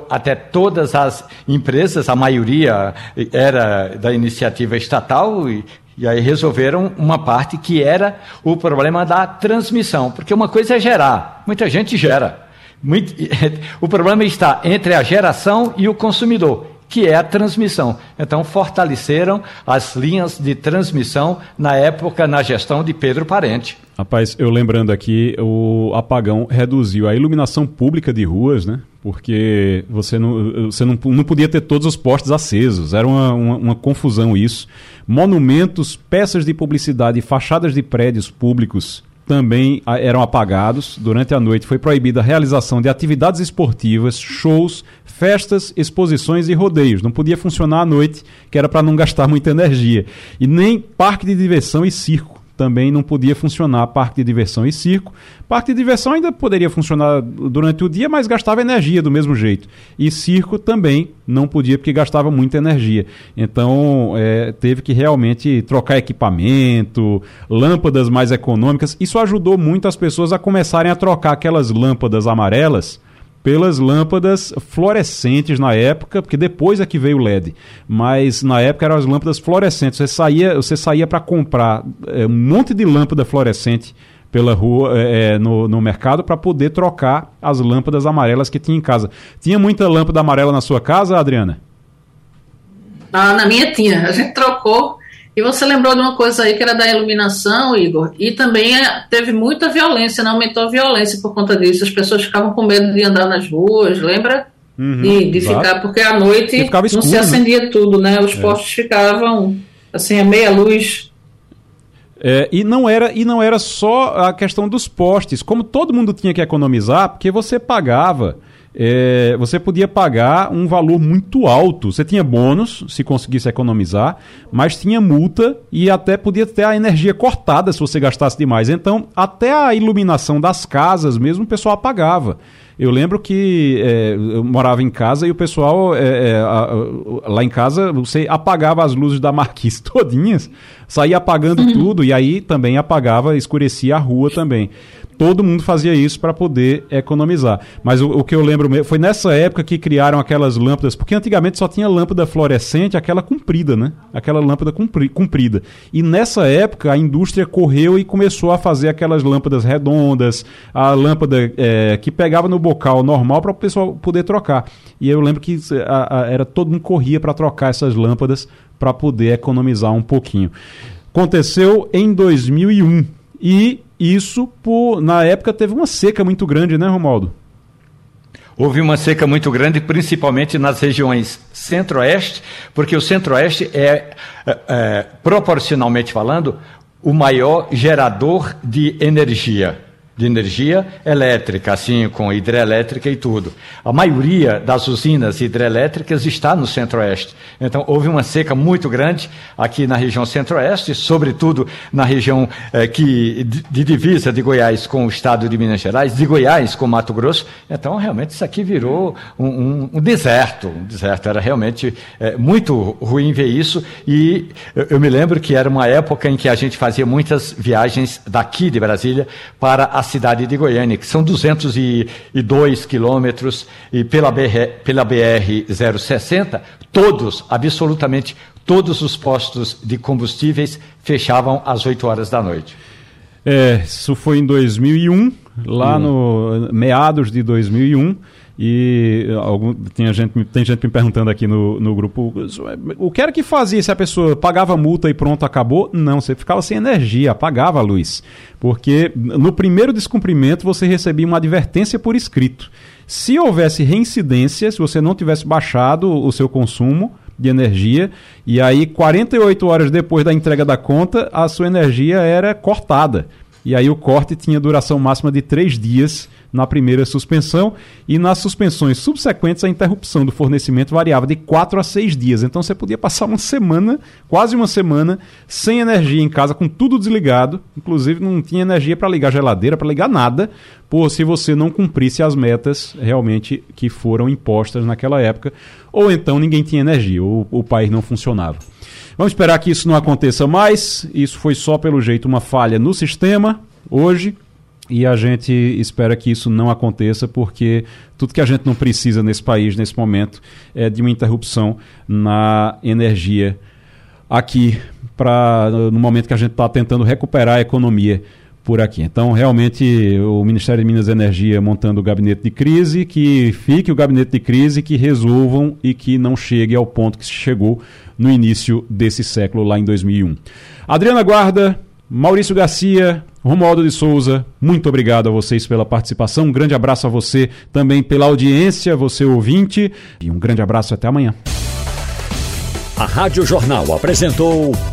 até todas as empresas, a maioria era da iniciativa estatal, e e aí resolveram uma parte que era o problema da transmissão, porque uma coisa é gerar, muita gente gera. Muito, o problema está entre a geração e o consumidor, que é a transmissão. Então fortaleceram as linhas de transmissão na época na gestão de Pedro Parente. Rapaz, eu lembrando aqui, o apagão reduziu a iluminação pública de ruas, né? Porque você não, você não, não podia ter todos os postes acesos, era uma, uma, uma confusão isso. Monumentos, peças de publicidade fachadas de prédios públicos também eram apagados. Durante a noite foi proibida a realização de atividades esportivas, shows, festas, exposições e rodeios. Não podia funcionar à noite, que era para não gastar muita energia. E nem parque de diversão e circo também não podia funcionar parque de diversão e circo. Parque de diversão ainda poderia funcionar durante o dia, mas gastava energia do mesmo jeito. E circo também não podia, porque gastava muita energia. Então, é, teve que realmente trocar equipamento, lâmpadas mais econômicas. Isso ajudou muito as pessoas a começarem a trocar aquelas lâmpadas amarelas pelas lâmpadas fluorescentes na época, porque depois é que veio o LED. Mas na época eram as lâmpadas fluorescentes. Você saía, você saía para comprar é, um monte de lâmpada fluorescente pela rua, é, no, no mercado, para poder trocar as lâmpadas amarelas que tinha em casa. Tinha muita lâmpada amarela na sua casa, Adriana? Ah, na minha tinha. A gente trocou. E você lembrou de uma coisa aí que era da iluminação, Igor, e também é, teve muita violência, né? aumentou a violência por conta disso. As pessoas ficavam com medo de andar nas ruas, lembra? Uhum, de, de ficar, porque à noite escuro, não se né? acendia né? tudo, né? Os é. postos ficavam assim, a meia luz. É, e, não era, e não era só a questão dos postes. Como todo mundo tinha que economizar, porque você pagava é, você podia pagar um valor muito alto. Você tinha bônus se conseguisse economizar, mas tinha multa e até podia ter a energia cortada se você gastasse demais. Então, até a iluminação das casas mesmo o pessoal apagava. Eu lembro que é, eu morava em casa e o pessoal é, é, a, a, lá em casa você apagava as luzes da marquise todinhas, saía apagando uhum. tudo e aí também apagava, escurecia a rua também todo mundo fazia isso para poder economizar. Mas o, o, que eu lembro foi nessa época que criaram aquelas lâmpadas, porque antigamente só tinha lâmpada fluorescente, aquela comprida, né? Aquela lâmpada compri, comprida. E nessa época a indústria correu e começou a fazer aquelas lâmpadas redondas, a lâmpada é, que pegava no bocal normal para o pessoal poder trocar. E eu lembro que a, a, era todo mundo corria para trocar essas lâmpadas para poder economizar um pouquinho. Aconteceu em 2001 e isso, por, na época, teve uma seca muito grande, né, Romaldo? Houve uma seca muito grande, principalmente nas regiões centro-oeste, porque o centro-oeste é, é, é, proporcionalmente falando, o maior gerador de energia de energia elétrica, assim com hidrelétrica e tudo. A maioria das usinas hidrelétricas está no centro-oeste. Então, houve uma seca muito grande aqui na região centro-oeste, sobretudo na região eh, que, de divisa de Goiás com o estado de Minas Gerais, de Goiás com Mato Grosso. Então, realmente, isso aqui virou um, um, um deserto. Um deserto. Era realmente eh, muito ruim ver isso. E eu, eu me lembro que era uma época em que a gente fazia muitas viagens daqui de Brasília para a cidade de Goiânia, que são 202 quilômetros, e pela BR, pela BR 060, todos, absolutamente todos os postos de combustíveis fechavam às 8 horas da noite. É, isso foi em 2001, lá no meados de 2001. E algum, tem, gente, tem gente me perguntando aqui no, no grupo: o que era que fazia se a pessoa pagava multa e pronto, acabou? Não, você ficava sem energia, apagava a luz. Porque no primeiro descumprimento você recebia uma advertência por escrito. Se houvesse reincidência, se você não tivesse baixado o seu consumo, de energia, e aí 48 horas depois da entrega da conta, a sua energia era cortada. E aí o corte tinha duração máxima de três dias na primeira suspensão e nas suspensões subsequentes a interrupção do fornecimento variava de 4 a 6 dias. Então você podia passar uma semana, quase uma semana, sem energia em casa, com tudo desligado, inclusive não tinha energia para ligar geladeira, para ligar nada, por se você não cumprisse as metas realmente que foram impostas naquela época, ou então ninguém tinha energia, ou o país não funcionava. Vamos esperar que isso não aconteça mais. Isso foi só pelo jeito uma falha no sistema hoje e a gente espera que isso não aconteça, porque tudo que a gente não precisa nesse país, nesse momento, é de uma interrupção na energia aqui, pra, no momento que a gente está tentando recuperar a economia por aqui. Então, realmente, o Ministério de Minas e Energia montando o gabinete de crise, que fique o gabinete de crise, que resolvam e que não chegue ao ponto que chegou no início desse século, lá em 2001. Adriana Guarda, Maurício Garcia, Romualdo de Souza, muito obrigado a vocês pela participação. Um grande abraço a você também pela audiência, você ouvinte. E um grande abraço até amanhã. A Rádio Jornal apresentou